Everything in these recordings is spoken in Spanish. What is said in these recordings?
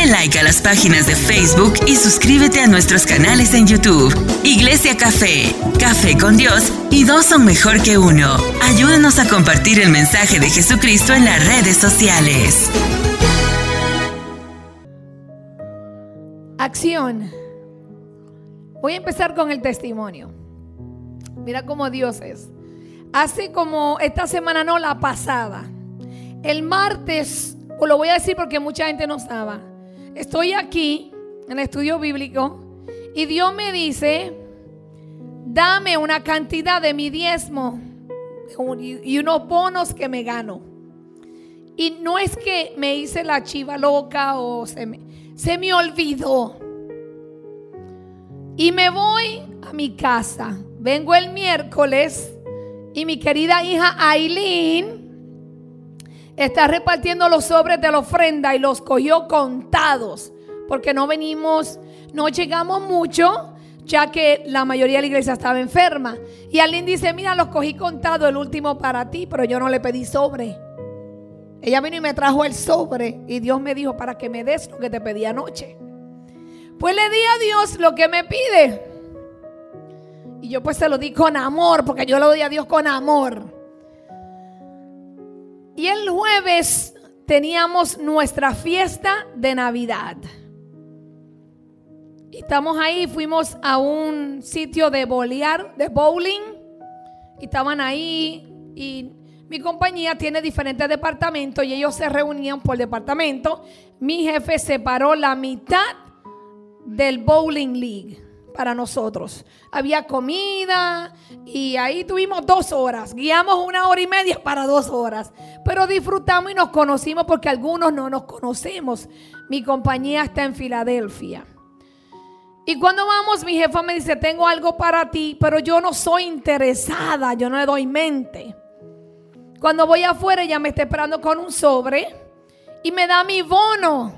Dale like a las páginas de Facebook y suscríbete a nuestros canales en YouTube. Iglesia Café, Café con Dios y dos son mejor que uno. Ayúdanos a compartir el mensaje de Jesucristo en las redes sociales. Acción. Voy a empezar con el testimonio. Mira cómo Dios es. Hace como esta semana, no la pasada. El martes, o lo voy a decir porque mucha gente no sabe. Estoy aquí en el estudio bíblico y Dios me dice, dame una cantidad de mi diezmo y unos bonos que me gano. Y no es que me hice la chiva loca o se me, se me olvidó. Y me voy a mi casa. Vengo el miércoles y mi querida hija Aileen está repartiendo los sobres de la ofrenda y los cogió contados. Porque no venimos, no llegamos mucho, ya que la mayoría de la iglesia estaba enferma. Y Aileen dice, mira, los cogí contados, el último para ti, pero yo no le pedí sobre. Ella vino y me trajo el sobre y Dios me dijo para que me des lo que te pedí anoche. Pues le di a Dios lo que me pide. Y yo pues se lo di con amor, porque yo lo doy a Dios con amor. Y el jueves teníamos nuestra fiesta de Navidad. Estamos ahí, fuimos a un sitio de bolear, de bowling. Estaban ahí y mi compañía tiene diferentes departamentos y ellos se reunían por departamento. Mi jefe separó la mitad del bowling league para nosotros. Había comida y ahí tuvimos dos horas. Guiamos una hora y media para dos horas. Pero disfrutamos y nos conocimos porque algunos no nos conocemos. Mi compañía está en Filadelfia. Y cuando vamos, mi jefa me dice, tengo algo para ti, pero yo no soy interesada, yo no le doy mente. Cuando voy afuera, ella me está esperando con un sobre y me da mi bono.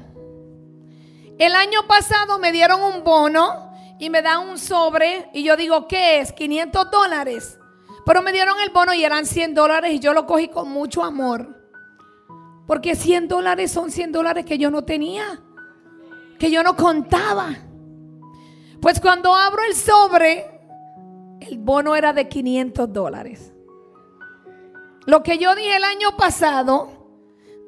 El año pasado me dieron un bono y me dan un sobre y yo digo, ¿qué es? 500 dólares. Pero me dieron el bono y eran 100 dólares y yo lo cogí con mucho amor. Porque 100 dólares son 100 dólares que yo no tenía, que yo no contaba. Pues cuando abro el sobre, el bono era de 500 dólares. Lo que yo dije el año pasado,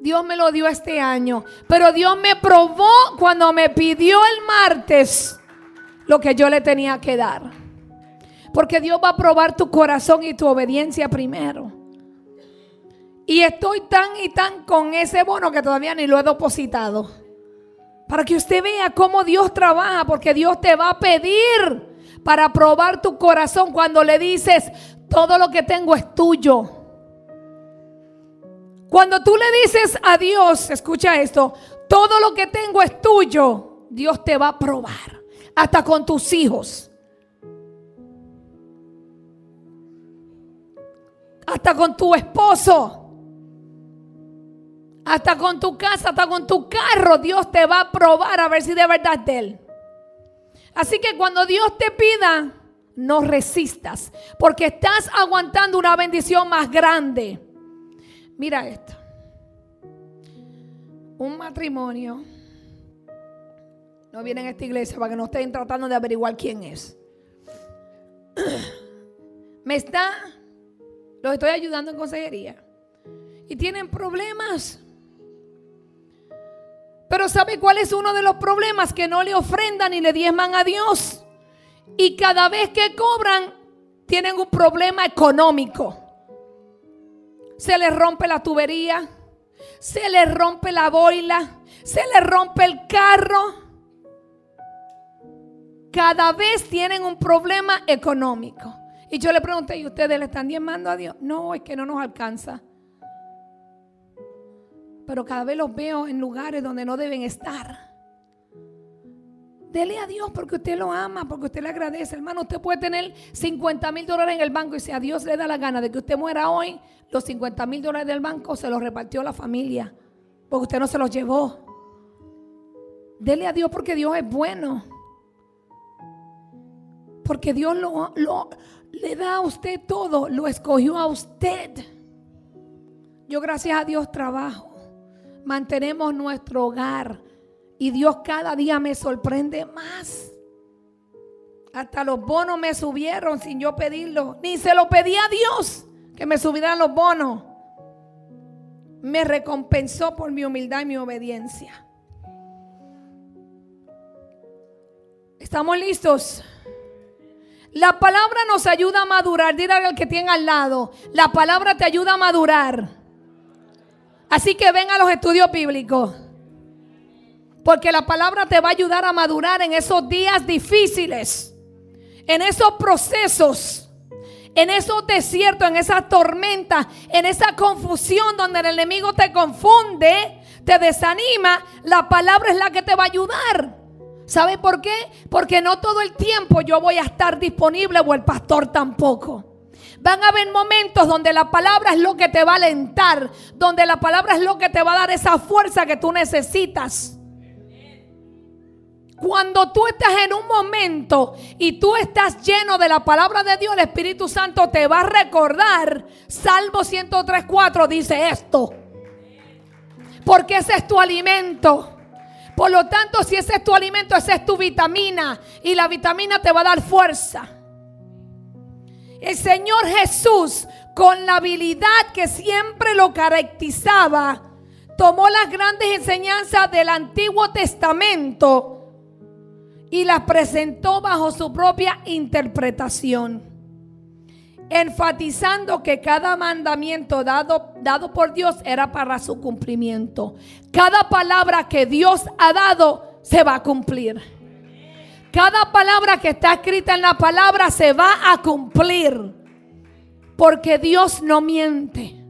Dios me lo dio este año. Pero Dios me probó cuando me pidió el martes lo que yo le tenía que dar. Porque Dios va a probar tu corazón y tu obediencia primero. Y estoy tan y tan con ese bono que todavía ni lo he depositado. Para que usted vea cómo Dios trabaja, porque Dios te va a pedir para probar tu corazón cuando le dices, todo lo que tengo es tuyo. Cuando tú le dices a Dios, escucha esto, todo lo que tengo es tuyo, Dios te va a probar, hasta con tus hijos. Hasta con tu esposo. Hasta con tu casa, hasta con tu carro, Dios te va a probar a ver si de verdad es de Él. Así que cuando Dios te pida, no resistas, porque estás aguantando una bendición más grande. Mira esto. Un matrimonio. No viene a esta iglesia para que no estén tratando de averiguar quién es. Me está, los estoy ayudando en consejería. Y tienen problemas. Pero ¿sabe cuál es uno de los problemas? Que no le ofrendan ni le diezman a Dios. Y cada vez que cobran, tienen un problema económico. Se les rompe la tubería, se les rompe la boila, se les rompe el carro. Cada vez tienen un problema económico. Y yo le pregunté, ¿y ustedes le están diezmando a Dios? No, es que no nos alcanza. Pero cada vez los veo en lugares donde no deben estar. Dele a Dios porque usted lo ama, porque usted le agradece. Hermano, usted puede tener 50 mil dólares en el banco y si a Dios le da la gana de que usted muera hoy, los 50 mil dólares del banco se los repartió la familia, porque usted no se los llevó. Dele a Dios porque Dios es bueno. Porque Dios lo, le da a usted todo, lo escogió a usted. Yo gracias a Dios trabajo. Mantenemos nuestro hogar Y Dios cada día me sorprende más. Hasta los bonos me subieron sin yo pedirlo. Ni se lo pedí a Dios que me subieran los bonos. Me recompensó por mi humildad y mi obediencia. ¿Estamos listos? La palabra nos ayuda a madurar. Dile al que tiene al lado. La palabra te ayuda a madurar. Así que ven a los estudios bíblicos. Porque la palabra te va a ayudar a madurar en esos días difíciles. En esos procesos. En esos desiertos, en esas tormentas, en esa confusión donde el enemigo te confunde, te desanima. La palabra es la que te va a ayudar. ¿Sabe por qué? Porque no todo el tiempo yo voy a estar disponible o el pastor tampoco. Van a haber momentos donde la palabra es lo que te va a alentar, donde la palabra es lo que te va a dar esa fuerza que tú necesitas. Cuando tú estás en un momento y tú estás lleno de la palabra de Dios, el Espíritu Santo te va a recordar. Salmo 103.4 dice esto. Porque ese es tu alimento. Por lo tanto, si ese es tu alimento, esa es tu vitamina. Y la vitamina te va a dar fuerza. El Señor Jesús, con la habilidad que siempre lo caracterizaba, tomó las grandes enseñanzas del Antiguo Testamento y las presentó bajo su propia interpretación enfatizando que cada mandamiento dado, dado por Dios era para su cumplimiento. Cada palabra que Dios ha dado se va a cumplir. Cada palabra que está escrita en la palabra se va a cumplir. Porque Dios no miente.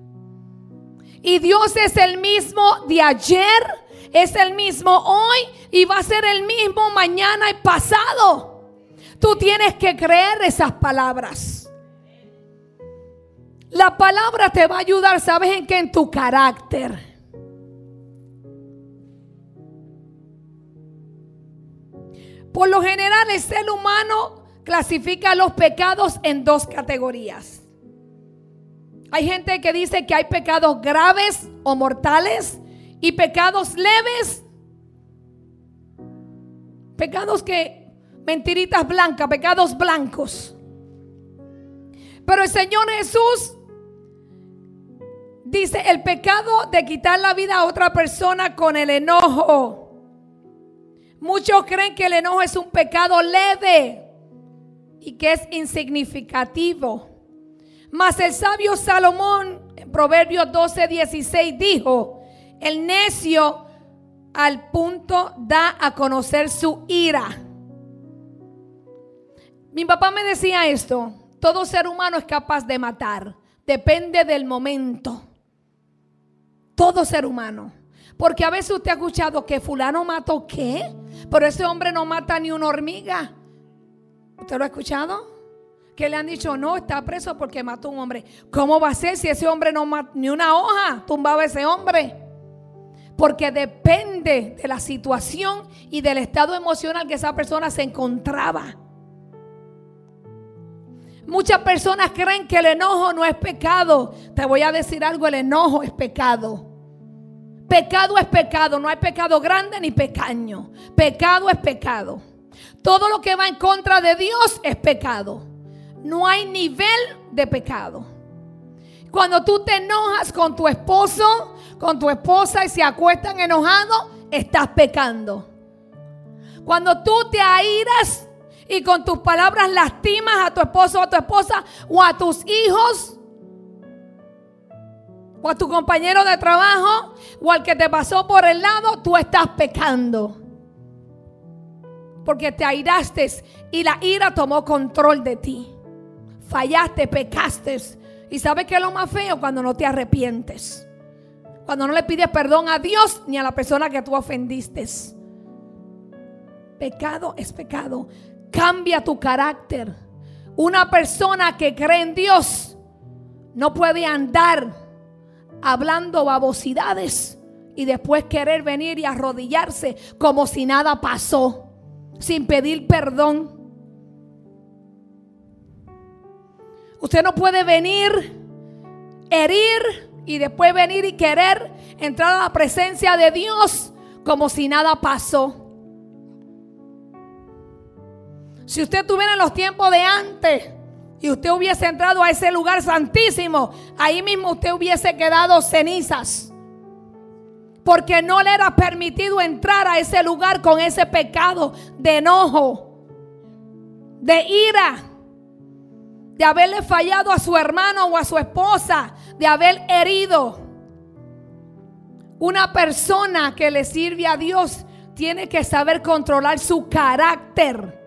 Y Dios es el mismo de ayer, es el mismo hoy y va a ser el mismo mañana y pasado. Tú tienes que creer esas palabras. La palabra te va a ayudar, ¿sabes en qué? En tu carácter. Por lo general, el ser humano clasifica los pecados en dos categorías. Hay gente que dice que hay pecados graves o mortales y pecados leves. Pecados que, mentiritas blancas, pecados blancos. Pero el Señor Jesús Dice el pecado de quitar la vida a otra persona con el enojo. Muchos creen que el enojo es un pecado leve y que es insignificativo. Mas el sabio Salomón en Proverbios 12, 16 dijo, el necio al punto da a conocer su ira. Mi papá me decía esto, todo ser humano es capaz de matar, depende del momento. Todo ser humano. Porque a veces usted ha escuchado que fulano mató qué, pero ese hombre no mata ni una hormiga. ¿Usted lo ha escuchado? Que le han dicho, no, está preso porque mató a un hombre. ¿Cómo va a ser si ese hombre no mató ni una hoja? Tumbaba a ese hombre. Porque depende de la situación y del estado emocional que esa persona se encontraba. Muchas personas creen que el enojo no es pecado. Te voy a decir algo, el enojo es pecado. Pecado es pecado, no hay pecado grande ni pequeño. Pecado es pecado. Todo lo que va en contra de Dios es pecado. No hay nivel de pecado. Cuando tú te enojas con tu esposo, con tu esposa y se acuestan enojados, estás pecando. Cuando tú te airas y con tus palabras lastimas a tu esposo o a tu esposa o a tus hijos o a tu compañero de trabajo o al que te pasó por el lado, tú estás pecando. Porque te airaste y la ira tomó control de ti. Fallaste, pecaste. ¿Y sabes qué es lo más feo? Cuando no te arrepientes. Cuando no le pides perdón a Dios ni a la persona que tú ofendiste. Pecado es pecado cambia tu carácter. Una persona que cree en Dios no puede andar hablando babosidades y después querer venir y arrodillarse como si nada pasó, sin pedir perdón. Usted no puede venir, herir y después venir y querer entrar a la presencia de Dios como si nada pasó. Si usted tuviera en los tiempos de antes y usted hubiese entrado a ese lugar santísimo, ahí mismo usted hubiese quedado cenizas. Porque no le era permitido entrar a ese lugar con ese pecado de enojo, de ira, de haberle fallado a su hermano o a su esposa, de haber herido. Una persona que le sirve a Dios tiene que saber controlar su carácter.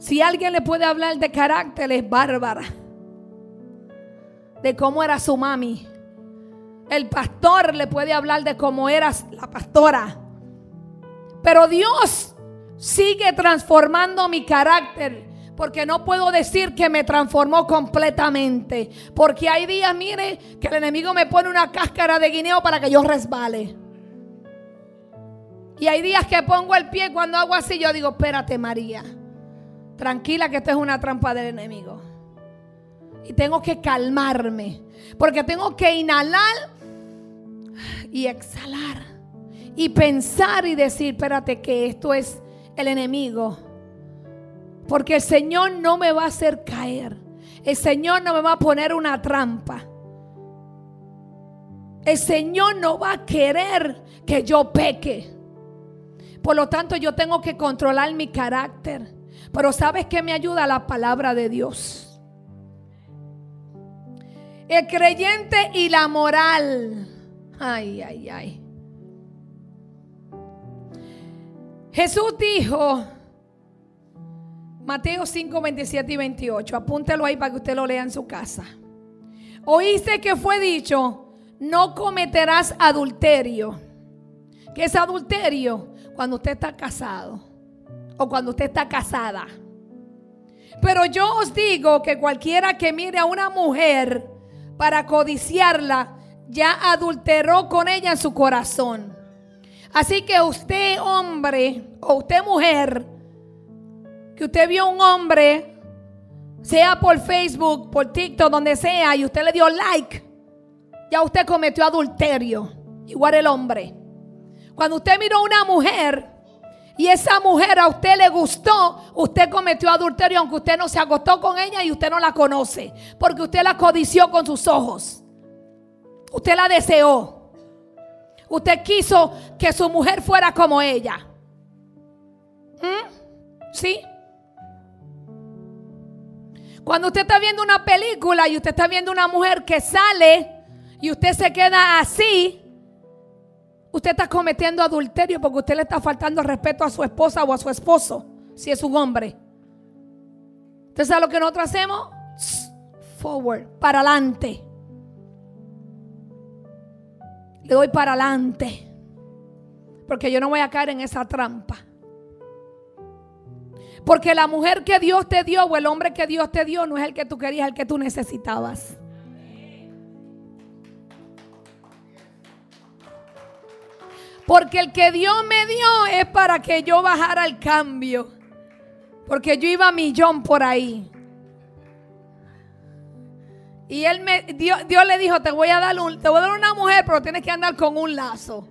Si alguien le puede hablar de carácter es Bárbara. De cómo era su mami. El pastor le puede hablar de cómo era la pastora. Pero Dios sigue transformando mi carácter. Porque no puedo decir que me transformó completamente. Porque hay días, mire, que el enemigo me pone una cáscara de guineo para que yo resbale. Y hay días que pongo el pie cuando hago así, yo digo, espérate María. Tranquila que esto es una trampa del enemigo. Y tengo que calmarme. Porque tengo que inhalar y exhalar. Y pensar y decir, espérate que esto es el enemigo. Porque el Señor no me va a hacer caer. El Señor no me va a poner una trampa. El Señor no va a querer que yo peque. Por lo tanto, yo tengo que controlar mi carácter. Pero ¿sabes qué me ayuda la palabra de Dios? El creyente y la moral. Ay, ay, ay. Jesús dijo, Mateo 5, 27 y 28, apúntelo ahí para que usted lo lea en su casa. Oíste que fue dicho, no cometerás adulterio. ¿Qué es adulterio? Cuando usted está casado o cuando usted está casada. Pero yo os digo que cualquiera que mire a una mujer para codiciarla, ya adulteró con ella en su corazón. Así que usted hombre o usted mujer, que usted vio un hombre, sea por Facebook, por TikTok, donde sea, y usted le dio like, ya usted cometió adulterio. Igual el hombre. Cuando usted miró a una mujer y esa mujer a usted le gustó, usted cometió adulterio aunque usted no se acostó con ella y usted no la conoce, porque usted la codició con sus ojos. Usted la deseó. Usted quiso que su mujer fuera como ella. ¿Mm? ¿Sí? Cuando usted está viendo una película y usted está viendo una mujer que sale y usted se queda así, Usted está cometiendo adulterio porque usted le está faltando respeto a su esposa o a su esposo, si es un hombre. ¿Usted sabe lo que nosotros hacemos? Forward, para adelante. Le doy para adelante. Porque yo no voy a caer en esa trampa. Porque la mujer que Dios te dio o el hombre que Dios te dio no es el que tú querías, el que tú necesitabas. Porque el que Dios me dio es para que yo bajara el cambio. Porque yo iba a millón por ahí. Y él me, Dios, le dijo, te voy a dar un, te voy a dar una mujer, pero tienes que andar con un lazo.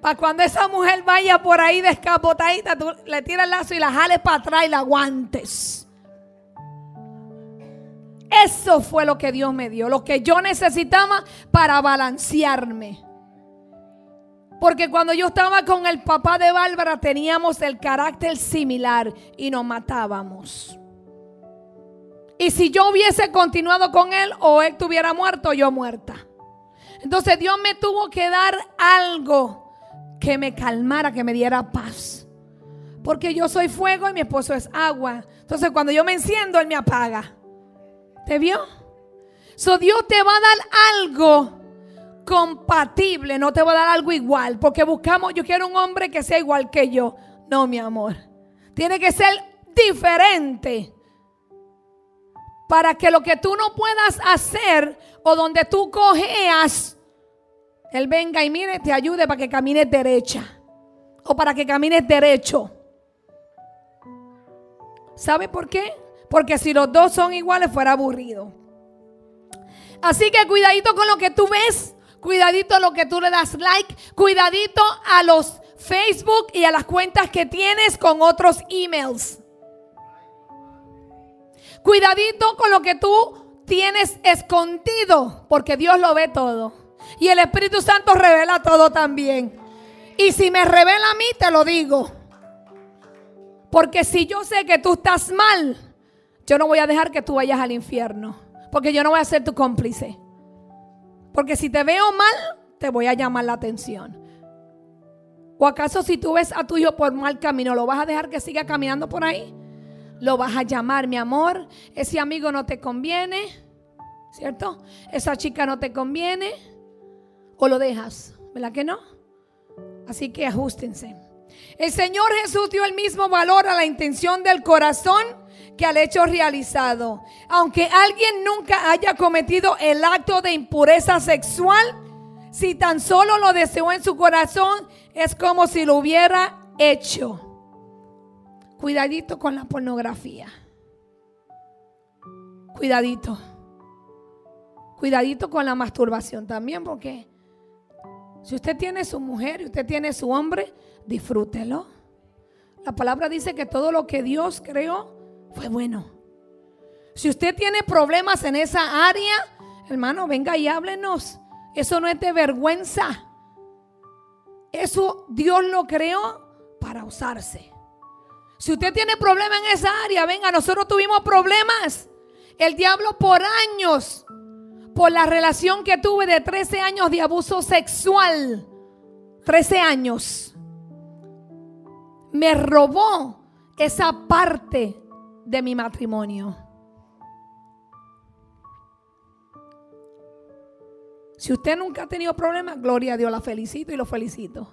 Para cuando esa mujer vaya por ahí descapotadita, tú le tiras el lazo y la jales para atrás y la aguantes. Eso fue lo que Dios me dio, lo que yo necesitaba para balancearme. Porque cuando yo estaba con el papá de Bárbara teníamos el carácter similar y nos matábamos. Y si yo hubiese continuado con él o él tuviera muerto, yo muerta. Entonces Dios me tuvo que dar algo que me calmara, que me diera paz. Porque yo soy fuego y mi esposo es agua. Entonces cuando yo me enciendo, él me apaga. ¿Te vio? So Dios te va a dar algo compatible, no te va a dar algo igual, porque buscamos, yo quiero un hombre que sea igual que yo. No, mi amor. Tiene que ser diferente. Para que lo que tú no puedas hacer o donde tú cojeas, Él venga y mire, te ayude para que camines derecha. O para que camines derecho. ¿Sabe por qué? Porque si los dos son iguales fuera aburrido. Así que cuidadito con lo que tú ves Cuidadito lo que tú le das like. Cuidadito a los Facebook y a las cuentas que tienes con otros emails. Cuidadito con lo que tú tienes escondido, porque Dios lo ve todo. Y el Espíritu Santo revela todo también. Y si me revela a mí, te lo digo. Porque si yo sé que tú estás mal, yo no voy a dejar que tú vayas al infierno. Porque yo no voy a ser tu cómplice. Porque si te veo mal, te voy a llamar la atención. ¿O acaso si tú ves a tu hijo por mal camino, lo vas a dejar que siga caminando por ahí? Lo vas a llamar, mi amor. Ese amigo no te conviene, ¿cierto? Esa chica no te conviene. O lo dejas, ¿verdad que no? Así que ajustense. El Señor Jesús dio el mismo valor a la intención del corazón que al hecho realizado. Aunque alguien nunca haya cometido el acto de impureza sexual, si tan solo lo deseó en su corazón, es como si lo hubiera hecho. Cuidadito con la pornografía. Cuidadito. Cuidadito con la masturbación también, porque si usted tiene su mujer y usted tiene su hombre, disfrútelo. La palabra dice que todo lo que Dios creó fue bueno. Si usted tiene problemas en esa área, hermano, venga y háblenos. Eso no es de vergüenza. Eso Dios lo creó para usarse. Si usted tiene problemas en esa área, venga, nosotros tuvimos problemas. El diablo por años por la relación que tuve de 13 años de abuso sexual. 13 años. Me robó esa parte de mi matrimonio. Si usted nunca ha tenido problemas, gloria a Dios, la felicito y lo felicito.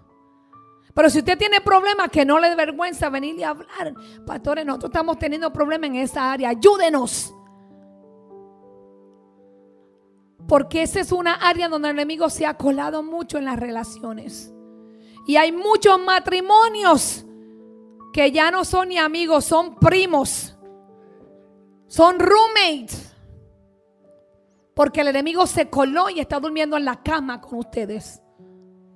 Pero si usted tiene problemas que no le dé vergüenza venir y hablar, pastores, nosotros estamos teniendo problemas en esa área, ayúdenos. Porque esa es una área donde el enemigo se ha colado mucho en las relaciones. Y hay muchos matrimonios que ya no son ni amigos, son primos. Son roommates. Porque el enemigo se coló y está durmiendo en la cama con ustedes.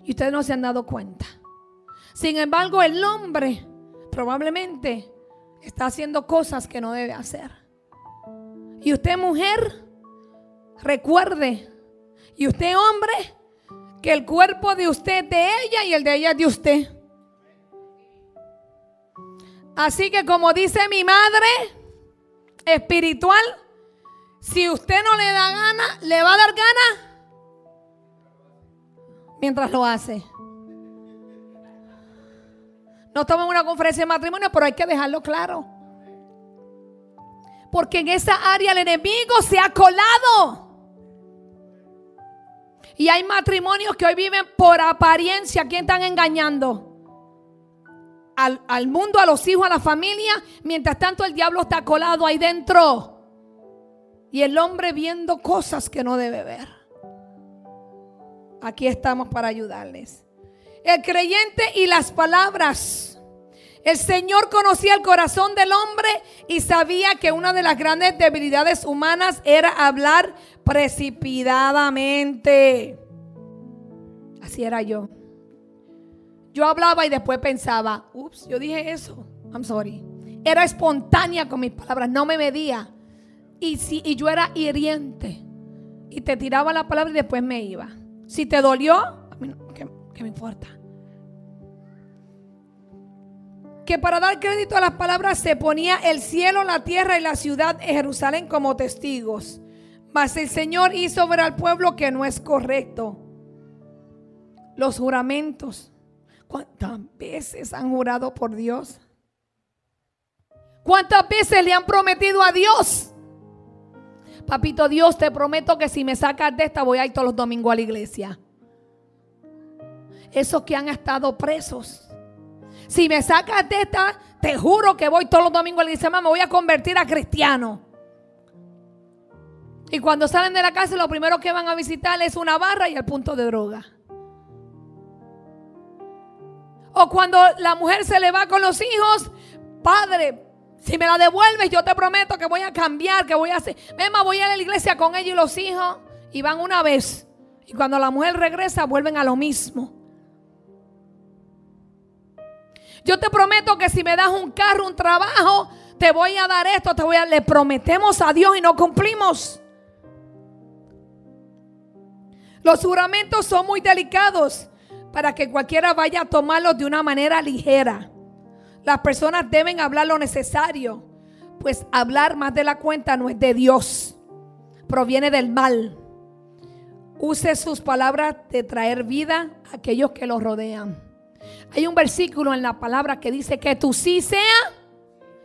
Y ustedes no se han dado cuenta. Sin embargo, el hombre probablemente está haciendo cosas que no debe hacer. Y usted mujer Recuerde, y usted hombre, que el cuerpo de usted es de ella y el de ella es de usted. Así que como dice mi madre espiritual, si usted no le da gana, le va a dar gana mientras lo hace. No estamos en una conferencia de matrimonio, pero hay que dejarlo claro. Porque en esa área el enemigo se ha colado. Y hay matrimonios que hoy viven por apariencia. ¿Quién están engañando? Al, mundo, a los hijos, a la familia. Mientras tanto el diablo está colado ahí dentro. Y el hombre viendo cosas que no debe ver. Aquí estamos para ayudarles. El creyente y las palabras. El Señor conocía el corazón del hombre y sabía que una de las grandes debilidades humanas era hablar precipitadamente. Así era yo. Yo hablaba y después pensaba, ups, yo dije eso. I'm sorry. Era espontánea con mis palabras, no me medía. Y, si, y yo era hiriente. Y te tiraba la palabra y después me iba. Si te dolió, a mí ¿qué, ¿qué me importa? que para dar crédito a las palabras se ponía el cielo, la tierra y la ciudad de Jerusalén como testigos. Mas el Señor hizo ver al pueblo que no es correcto. Los juramentos. ¿Cuántas veces han jurado por Dios? ¿Cuántas veces le han prometido a Dios? Papito Dios, te prometo que si me sacas de esta voy a ir todos los domingos a la iglesia. Esos que han estado presos si me sacas de esta, te juro que voy todos los domingos a la iglesia, me voy a convertir a cristiano. Y cuando salen de la casa, lo primero que van a visitar es una barra y el punto de droga. O cuando la mujer se le va con los hijos, padre, si me la devuelves, yo te prometo que voy a cambiar, que voy a hacer. Emma, voy a la iglesia con ella y los hijos. Y van una vez. Y cuando la mujer regresa, vuelven a lo mismo. Yo te prometo que si me das un carro, un trabajo, te voy a dar esto, te voy a... Le prometemos a Dios y no cumplimos. Los juramentos son muy delicados para que cualquiera vaya a tomarlos de una manera ligera. Las personas deben hablar lo necesario, pues hablar más de la cuenta no es de Dios, proviene del mal. Use sus palabras de traer vida a aquellos que los rodean. Hay un versículo en la palabra que dice que tú sí sea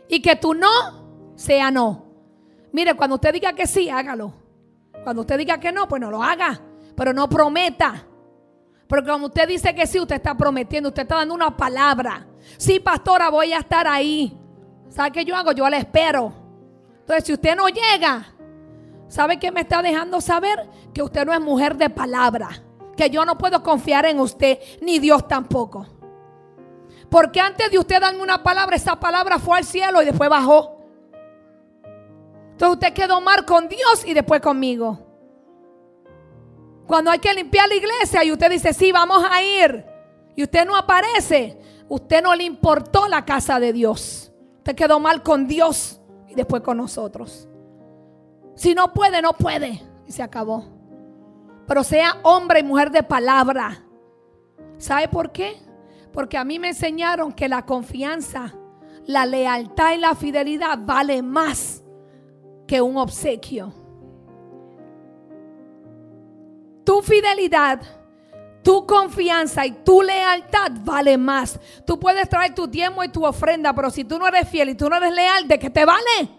y que tú no sea no. Mire, cuando usted diga que sí, hágalo. Cuando usted diga que no, pues no lo haga. Pero no prometa. Porque como usted dice que sí, usted está prometiendo, usted está dando una palabra. Sí, pastora, voy a estar ahí. ¿Sabe qué yo hago? Yo la espero. Entonces, si usted no llega, ¿sabe qué me está dejando saber? Que usted no es mujer de palabra. Que yo no puedo confiar en usted, ni Dios tampoco. Porque antes de usted darme una palabra, esa palabra fue al cielo y después bajó. Entonces usted quedó mal con Dios y después conmigo. Cuando hay que limpiar la iglesia y usted dice, sí, vamos a ir. Y usted no aparece. Usted no le importó la casa de Dios. Usted quedó mal con Dios y después con nosotros. Si no puede, no puede. Y se acabó. Pero sea hombre y mujer de palabra. ¿Sabe por qué? Porque a mí me enseñaron que la confianza, la lealtad y la fidelidad vale más que un obsequio. Tu fidelidad, tu confianza y tu lealtad vale más. Tú puedes traer tu tiempo y tu ofrenda, pero si tú no eres fiel y tú no eres leal, ¿de qué te vale?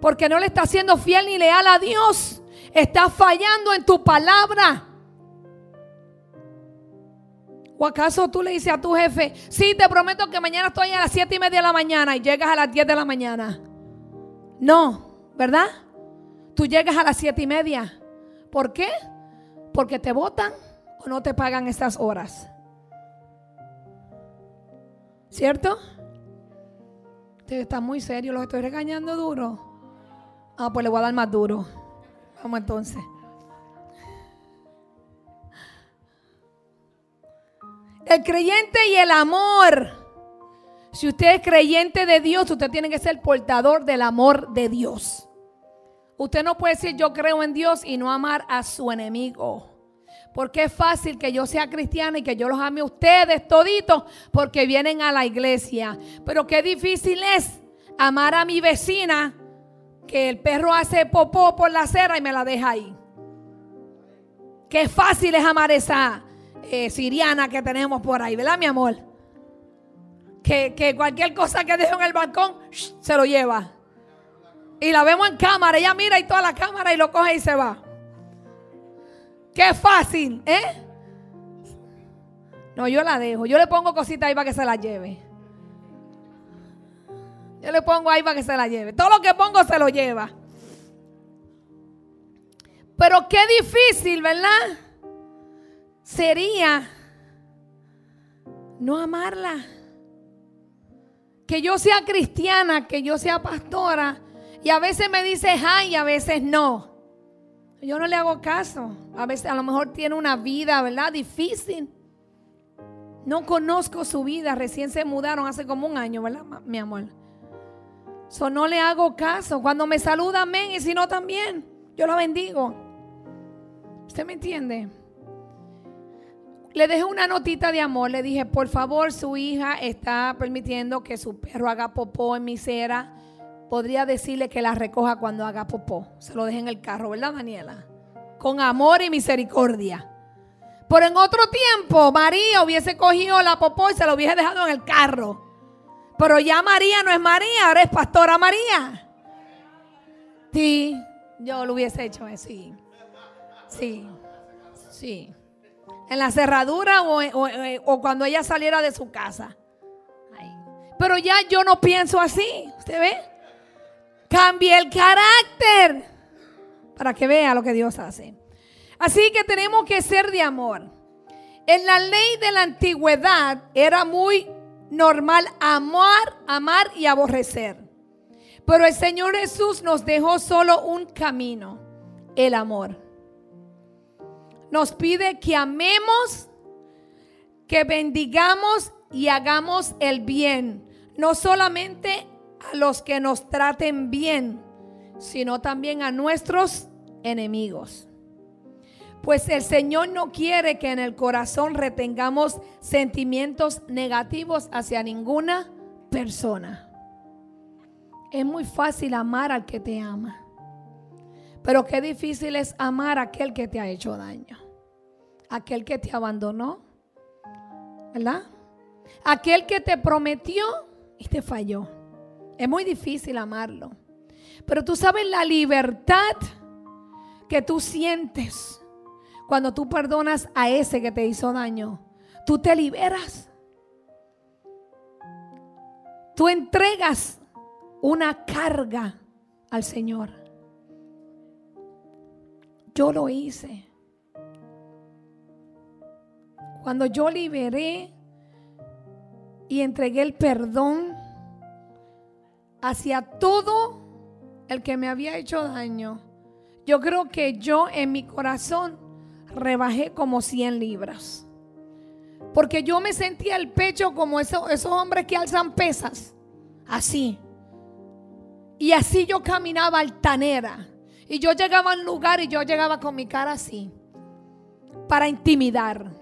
Porque no le estás siendo fiel ni leal a Dios. Estás fallando en tu palabra. ¿O acaso tú le dices a tu jefe, sí, te prometo que mañana estoy a las siete y media de la mañana y llegas a las 10 de la mañana? No, ¿verdad? Tú llegas a las siete y media. ¿Por qué? Porque te votan o no te pagan estas horas. ¿Cierto? Usted está muy serio, lo estoy regañando duro. Ah, pues le voy a dar más duro. Vamos entonces. El creyente y el amor. Si usted es creyente de Dios, usted tiene que ser portador del amor de Dios. Usted no puede decir yo creo en Dios y no amar a su enemigo. Porque es fácil que yo sea cristiana y que yo los ame a ustedes toditos porque vienen a la iglesia. Pero qué difícil es amar a mi vecina que el perro hace popó por la acera y me la deja ahí. Qué fácil es amar esa eh, siriana que tenemos por ahí, ¿verdad, mi amor? Que, que cualquier cosa que dejo en el balcón se lo lleva. Y la vemos en cámara. Ella mira y toda la cámara y lo coge y se va. Qué fácil, ¿eh? No, yo la dejo. Yo le pongo cositas ahí para que se la lleve. Yo le pongo ahí para que se la lleve. Todo lo que pongo se lo lleva. Pero qué difícil, ¿verdad? Sería no amarla. Que yo sea cristiana, que yo sea pastora. Y a veces me dice ay y a veces no. Yo no le hago caso. A veces a lo mejor tiene una vida, ¿verdad? Difícil. No conozco su vida. Recién se mudaron hace como un año, ¿verdad, mi amor? So, no le hago caso. Cuando me saluda, amén. Y si no, también. Yo la bendigo. ¿Usted me entiende? Le dejé una notita de amor. Le dije, por favor, su hija está permitiendo que su perro haga popó en mi cera podría decirle que la recoja cuando haga popó. Se lo deje en el carro, ¿verdad, Daniela? Con amor y misericordia. Pero en otro tiempo, María hubiese cogido la popó y se lo hubiese dejado en el carro. Pero ya María no es María, ahora es Pastora María. Sí, yo lo hubiese hecho así. Sí, sí. En la cerradura o, o cuando ella saliera de su casa. Pero ya yo no pienso así. ¿Usted ve? Cambie el carácter para que vea lo que Dios hace. Así que tenemos que ser de amor. En la ley de la antigüedad era muy normal amar, amar y aborrecer. Pero el Señor Jesús nos dejó solo un camino, el amor. nos pide que amemos, que bendigamos y hagamos el bien. No solamente a los que nos traten bien, sino también a nuestros enemigos. Pues el Señor no quiere que en el corazón retengamos sentimientos negativos hacia ninguna persona. Es muy fácil amar al que te ama. Pero qué difícil es amar a aquel que te ha hecho daño. Aquel que te abandonó. ¿Verdad? Aquel que te prometió y te falló. Es muy difícil amarlo. Pero tú sabes la libertad que tú sientes cuando tú perdonas a ese que te hizo daño. Tú te liberas. Tú entregas una carga al Señor. Yo lo hice. Cuando yo liberé y entregué el perdón hacia todo el que me había hecho daño, yo creo que yo en mi corazón rebajé como 100 libras. Porque yo me sentía el pecho como esos, esos hombres que alzan pesas. Así. Y así yo caminaba altanera. Y yo llegaba al lugar y yo llegaba con mi cara así. Para intimidar.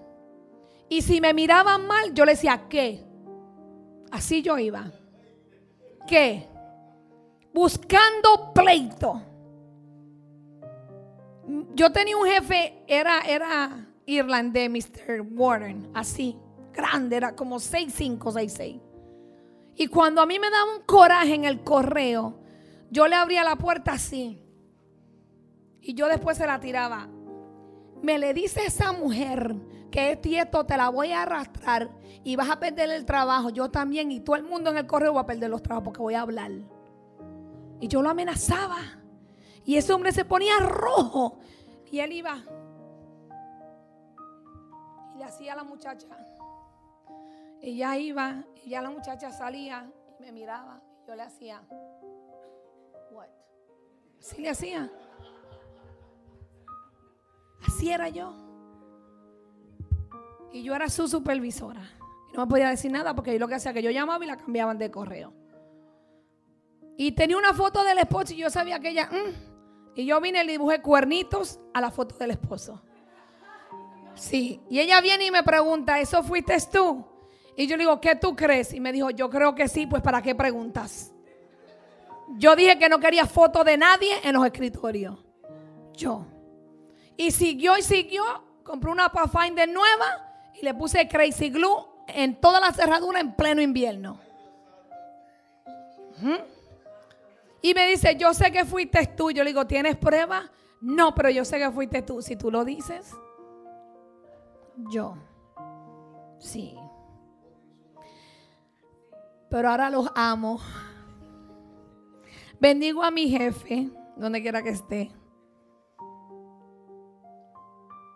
Y si me miraban mal, yo le decía, ¿qué? Así yo iba. ¿Qué? Buscando pleito. Yo tenía un jefe, era, era irlandés, Mr. Warren, así, grande, era como 6'5, 6'6. Y cuando a mí me daba un coraje en el correo, yo le abría la puerta así. Y yo después se la tiraba. Me le dice esa mujer que es tieto, te la voy a arrastrar y vas a perder el trabajo. Yo también y todo el mundo en el correo va a perder los trabajos porque voy a hablar. Y yo lo amenazaba. Y ese hombre se ponía rojo. Y él iba. Y le hacía a la muchacha. Ya iba. Y ya la muchacha salía y me miraba. Y yo le hacía. What? Así le hacía. Así era yo. Y yo era su supervisora. Y no me podía decir nada porque yo lo que hacía que yo llamaba y la cambiaban de correo. Y tenía una foto del esposo y yo sabía que ella. Mm, y yo vine y le dibujé cuernitos a la foto del esposo. Sí. Y ella viene y me pregunta, ¿eso fuiste tú? Y yo le digo, ¿qué tú crees? Y me dijo, yo creo que sí, pues ¿para qué preguntas? Yo dije que no quería foto de nadie en los escritorios. Yo. Y siguió y siguió. Compré una Pathfinder nueva y le puse Crazy Glue en toda la cerradura en pleno invierno. Y me dice, yo sé que fuiste tú. Yo le digo, ¿tienes prueba? No, pero yo sé que fuiste tú. Si tú lo dices, yo. Sí. Pero ahora los amo. Bendigo a mi jefe, donde quiera que esté.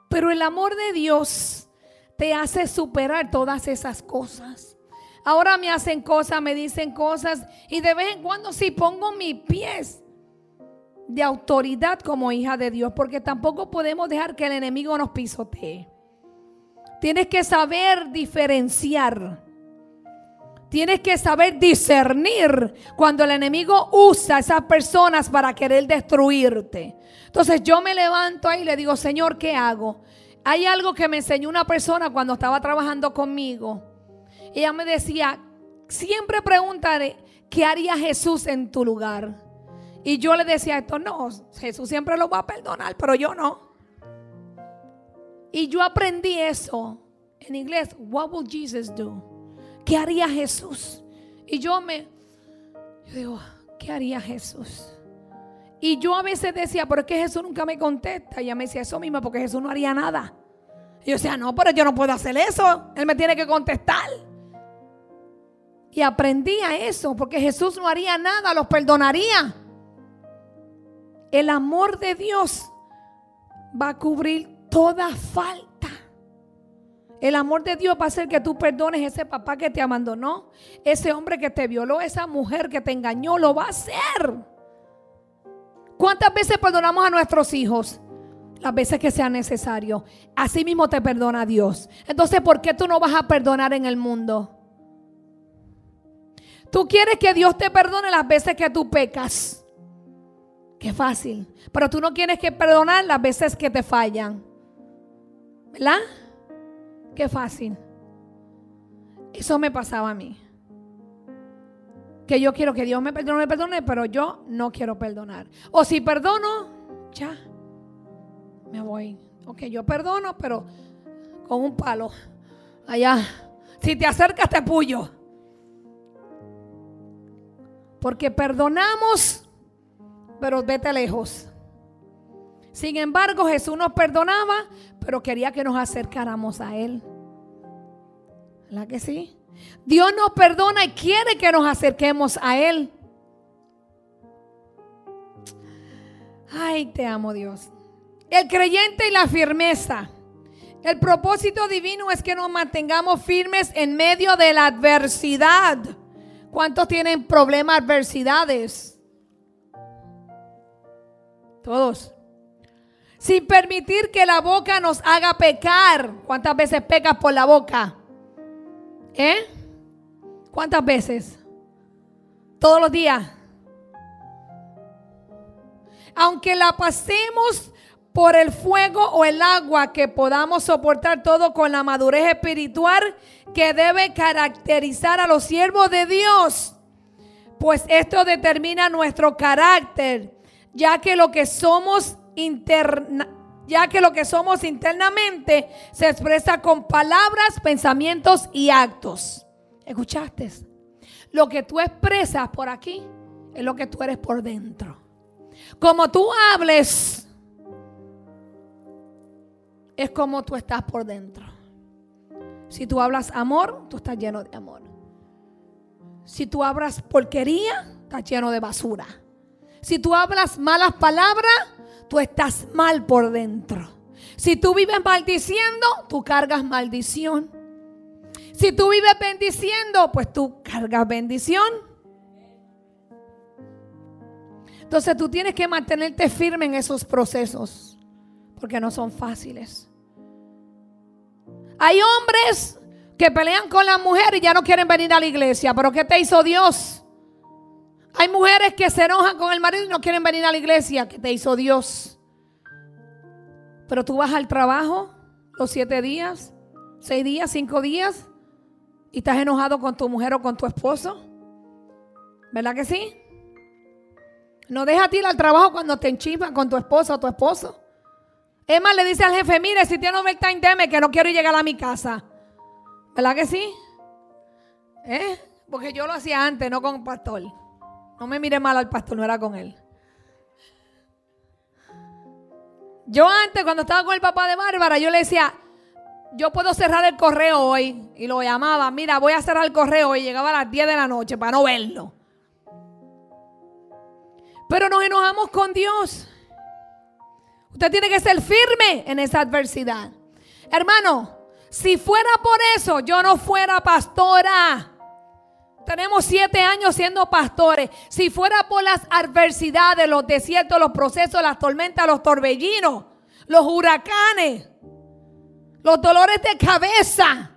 Pero el amor de Dios te hace superar todas esas cosas. Ahora me hacen cosas, me dicen cosas y de vez en cuando sí pongo mis pies de autoridad como hija de Dios, porque tampoco podemos dejar que el enemigo nos pisotee. Tienes que saber diferenciar. Tienes que saber discernir cuando el enemigo usa a esas personas para querer destruirte. Entonces yo me levanto ahí y le digo, Señor, ¿qué hago? Hay algo que me enseñó una persona cuando estaba trabajando conmigo ella me decía, siempre preguntaré, ¿qué haría Jesús en tu lugar? Y yo le decía esto, no, Jesús siempre lo va a perdonar, pero yo no. Y yo aprendí eso en inglés, what will Jesus do? ¿Qué haría Jesús? Y yo me, yo digo, ¿qué haría Jesús? Y yo a veces decía, pero es que Jesús nunca me contesta. Y ella me decía eso mismo, porque Jesús no haría nada. Y yo decía, no, pero yo no puedo hacer eso. Él me tiene que contestar. Y aprendí a eso, porque Jesús no haría nada, los perdonaría. El amor de Dios va a cubrir toda falta. El amor de Dios va a hacer que tú perdones ese papá que te abandonó, ese hombre que te violó, esa mujer que te engañó, lo va a hacer. ¿Cuántas veces perdonamos a nuestros hijos? las veces que sea necesario. Así mismo te perdona Dios. Entonces, ¿por qué tú no vas a perdonar en el mundo? Tú quieres que Dios te perdone las veces que tú pecas. Qué fácil. Pero tú no quieres que perdonar las veces que te fallan. ¿Verdad? Qué fácil. Eso me pasaba a mí. Que yo quiero que Dios me perdone, me perdone, pero yo no quiero perdonar. O si perdono, ya, me voy. Ok, yo perdono, pero con un palo. Allá. Si te acercas, te puyo. Porque perdonamos, pero vete lejos. Sin embargo, Jesús nos perdonaba, pero quería que nos acercáramos a Él. ¿Verdad que sí? Dios nos perdona y quiere que nos acerquemos a Él. Ay, te amo Dios. El creyente y la firmeza. El propósito divino es que nos mantengamos firmes en medio de la adversidad. ¿Cuántos tienen problemas, adversidades? Todos. Sin permitir que la boca nos haga pecar. ¿Cuántas veces pecas por la boca? ¿Eh? ¿Cuántas veces? Todos los días. Aunque la pasemos por el fuego o el agua, que podamos soportar todo con la madurez espiritual que debe caracterizar a los siervos de Dios. Pues esto determina nuestro carácter, ya que lo que somos interna, ya que lo que somos internamente se expresa con palabras, pensamientos y actos. ¿Escuchaste? Lo que tú expresas por aquí es lo que tú eres por dentro. Como tú hables, es como tú estás por dentro. Si tú hablas amor, tú estás lleno de amor. Si tú hablas porquería, estás lleno de basura. Si tú hablas malas palabras, tú estás mal por dentro. Si tú vives maldiciendo, tú cargas maldición. Si tú vives bendiciendo, pues tú cargas bendición. Entonces tú tienes que mantenerte firme en esos procesos, porque no son fáciles. Hay hombres que pelean con la mujer y ya no quieren venir a la iglesia, pero ¿qué te hizo Dios? Hay mujeres que se enojan con el marido y no quieren venir a la iglesia. ¿Qué te hizo Dios? Pero tú vas al trabajo los siete días, seis días, cinco días y estás enojado con tu mujer o con tu esposo. ¿Verdad que sí? No deja ir al trabajo cuando te enchisman con tu esposa o tu esposo. Emma le dice al jefe, mire, si tiene overtime, deme que no quiero llegar a mi casa. ¿Verdad que sí? ¿Eh? Porque yo lo hacía antes, no con el pastor. No me mire mal al pastor, no era con él. Yo antes, cuando estaba con el papá de Bárbara, yo le decía, yo puedo cerrar el correo hoy. Y lo llamaba, mira, voy a cerrar el correo y llegaba a las 10 de la noche para no verlo. Pero nos enojamos con Dios. Usted tiene que ser firme en esa adversidad. Hermano, si fuera por eso, yo no fuera pastora. Tenemos siete años siendo pastores. Si fuera por las adversidades, los desiertos, los procesos, las tormentas, los torbellinos, los huracanes, los dolores de cabeza,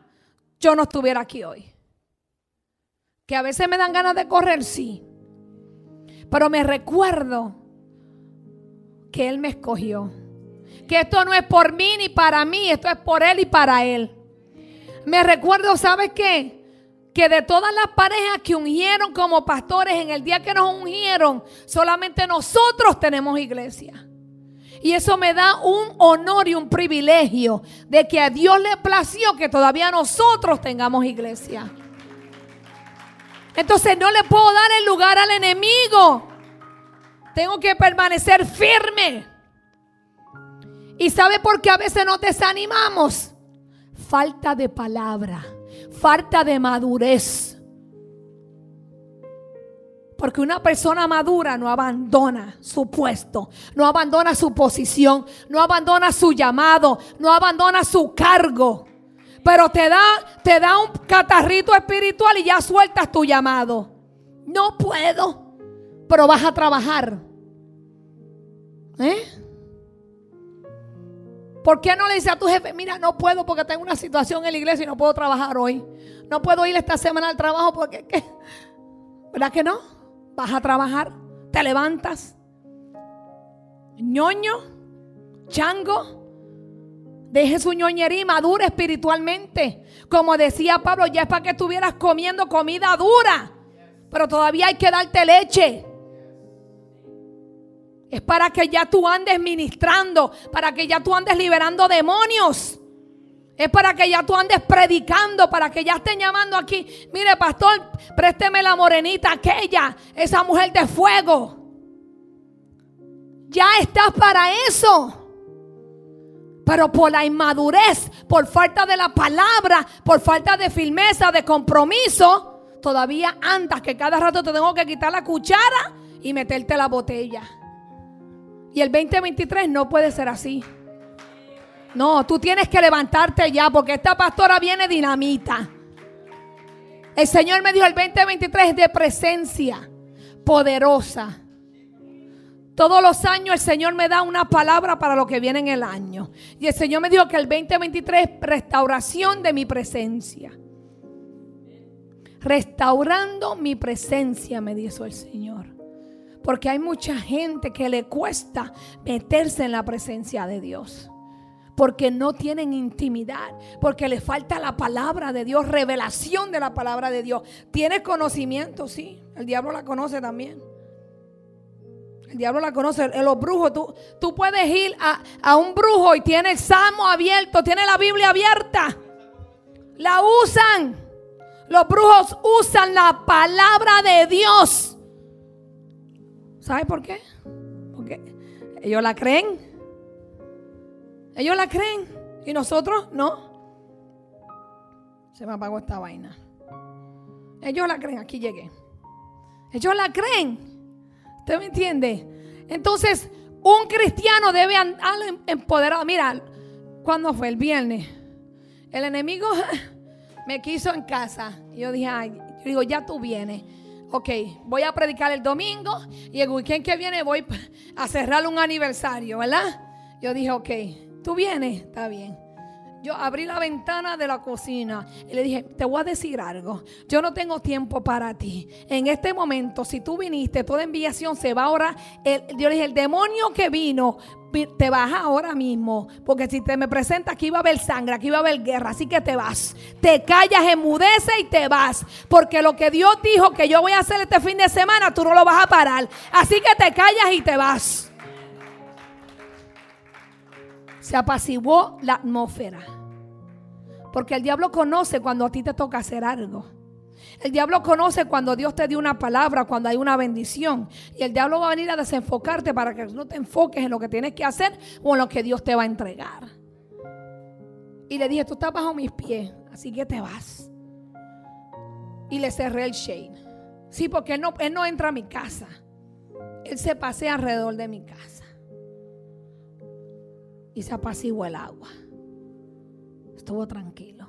yo no estuviera aquí hoy. Que a veces me dan ganas de correr, sí. Pero me recuerdo que Él me escogió. Que esto no es por mí ni para mí, esto es por Él y para Él. Me recuerdo, ¿sabes qué? que de todas las parejas que ungieron como pastores en el día que nos ungieron, solamente nosotros tenemos iglesia. Y eso me da un honor y un privilegio de que a Dios le plació que todavía nosotros tengamos iglesia. Entonces no le puedo dar el lugar al enemigo. Tengo que permanecer firme. ¿Y sabe por qué a veces nos desanimamos? Falta de palabra falta de madurez. Porque una persona madura no abandona su puesto, no abandona su posición, no abandona su llamado, no abandona su cargo. Pero te da, te da un catarrito espiritual y ya sueltas tu llamado. No puedo, pero vas a trabajar. ¿Eh? ¿Por qué no le dice a tu jefe, mira, no puedo porque tengo una situación en la iglesia y no puedo trabajar hoy? No puedo ir esta semana al trabajo porque, ¿qué? ¿verdad que no? Vas a trabajar, te levantas, ñoño, chango, deje su ñoñería y madura espiritualmente. Como decía Pablo, ya es para que estuvieras comiendo comida dura, pero todavía hay que darte leche. Es para que ya tú andes ministrando, para que ya tú andes liberando demonios. Es para que ya tú andes predicando, para que ya estén llamando aquí. Mire, pastor, présteme la morenita aquella, esa mujer de fuego. Ya estás para eso. Pero por la inmadurez, por falta de la palabra, por falta de firmeza, de compromiso, todavía andas que cada rato te tengo que quitar la cuchara y meterte la botella. Y el 2023 no puede ser así. No, tú tienes que levantarte ya porque esta pastora viene dinamita. El Señor me dijo el 2023 de presencia poderosa. Todos los años el Señor me da una palabra para lo que viene en el año. Y el Señor me dijo que el 2023 es restauración de mi presencia. Restaurando mi presencia, me dijo el Señor. Porque hay mucha gente que le cuesta meterse en la presencia de Dios. Porque no tienen intimidad. Porque le falta la palabra de Dios, revelación de la palabra de Dios. Tienes conocimiento, sí. El diablo la conoce también. El diablo la conoce. Los brujos, tú, tú puedes ir a, a un brujo y tiene el salmo abierto, tiene la Biblia abierta. La usan. Los brujos usan la palabra de Dios ¿Sabe por qué? Porque ellos la creen. Ellos la creen. Y nosotros no. Se me apagó esta vaina. Ellos la creen. Aquí llegué. Ellos la creen. ¿Usted me entiende? Entonces, un cristiano debe andar empoderado. Mira, cuando fue el viernes, el enemigo me quiso en casa. Y yo dije, ay, yo digo, ya tú vienes ok, voy a predicar el domingo y el weekend que viene voy a cerrar un aniversario, ¿verdad? Yo dije, ok, tú vienes, está bien. Yo abrí la ventana de la cocina y le dije, te voy a decir algo. Yo no tengo tiempo para ti. En este momento, si tú viniste, toda enviación se va ahora. El, yo le dije, el demonio que vino, te vas ahora mismo. Porque si te me presentas, aquí va a haber sangre, aquí va a haber guerra. Así que te vas. Te callas, emudece y te vas. Porque lo que Dios dijo que yo voy a hacer este fin de semana, tú no lo vas a parar. Así que te callas y te vas. Se apaciguó la atmósfera. Porque el diablo conoce cuando a ti te toca hacer algo. El diablo conoce cuando Dios te dio una palabra, cuando hay una bendición. Y el diablo va a venir a desenfocarte para que no te enfoques en lo que tienes que hacer o en lo que Dios te va a entregar. Y le dije, tú estás bajo mis pies, así que te vas. Y le cerré el shade. Sí, porque él no, él no entra a mi casa. Él se pasea alrededor de mi casa y se apaciguó el agua. Estuvo tranquilo.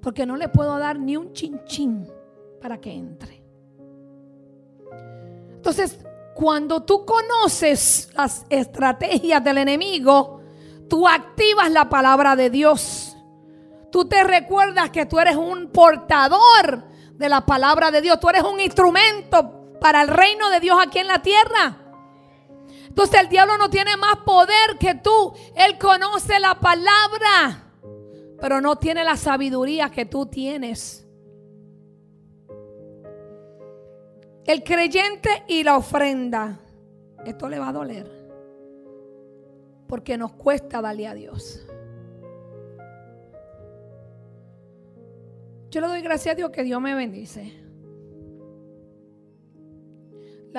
Porque no le puedo dar ni un chinchín para que entre. Entonces, cuando tú conoces las estrategias del enemigo, tú activas la palabra de Dios. Tú te recuerdas que tú eres un portador de la palabra de Dios. Tú eres un instrumento para el reino de Dios aquí en la tierra. Entonces el diablo no tiene más poder que tú. Él conoce la palabra, pero no tiene la sabiduría que tú tienes. El creyente y la ofrenda. Esto le va a doler. Porque nos cuesta darle a Dios. Yo le doy gracias a Dios que Dios me bendice.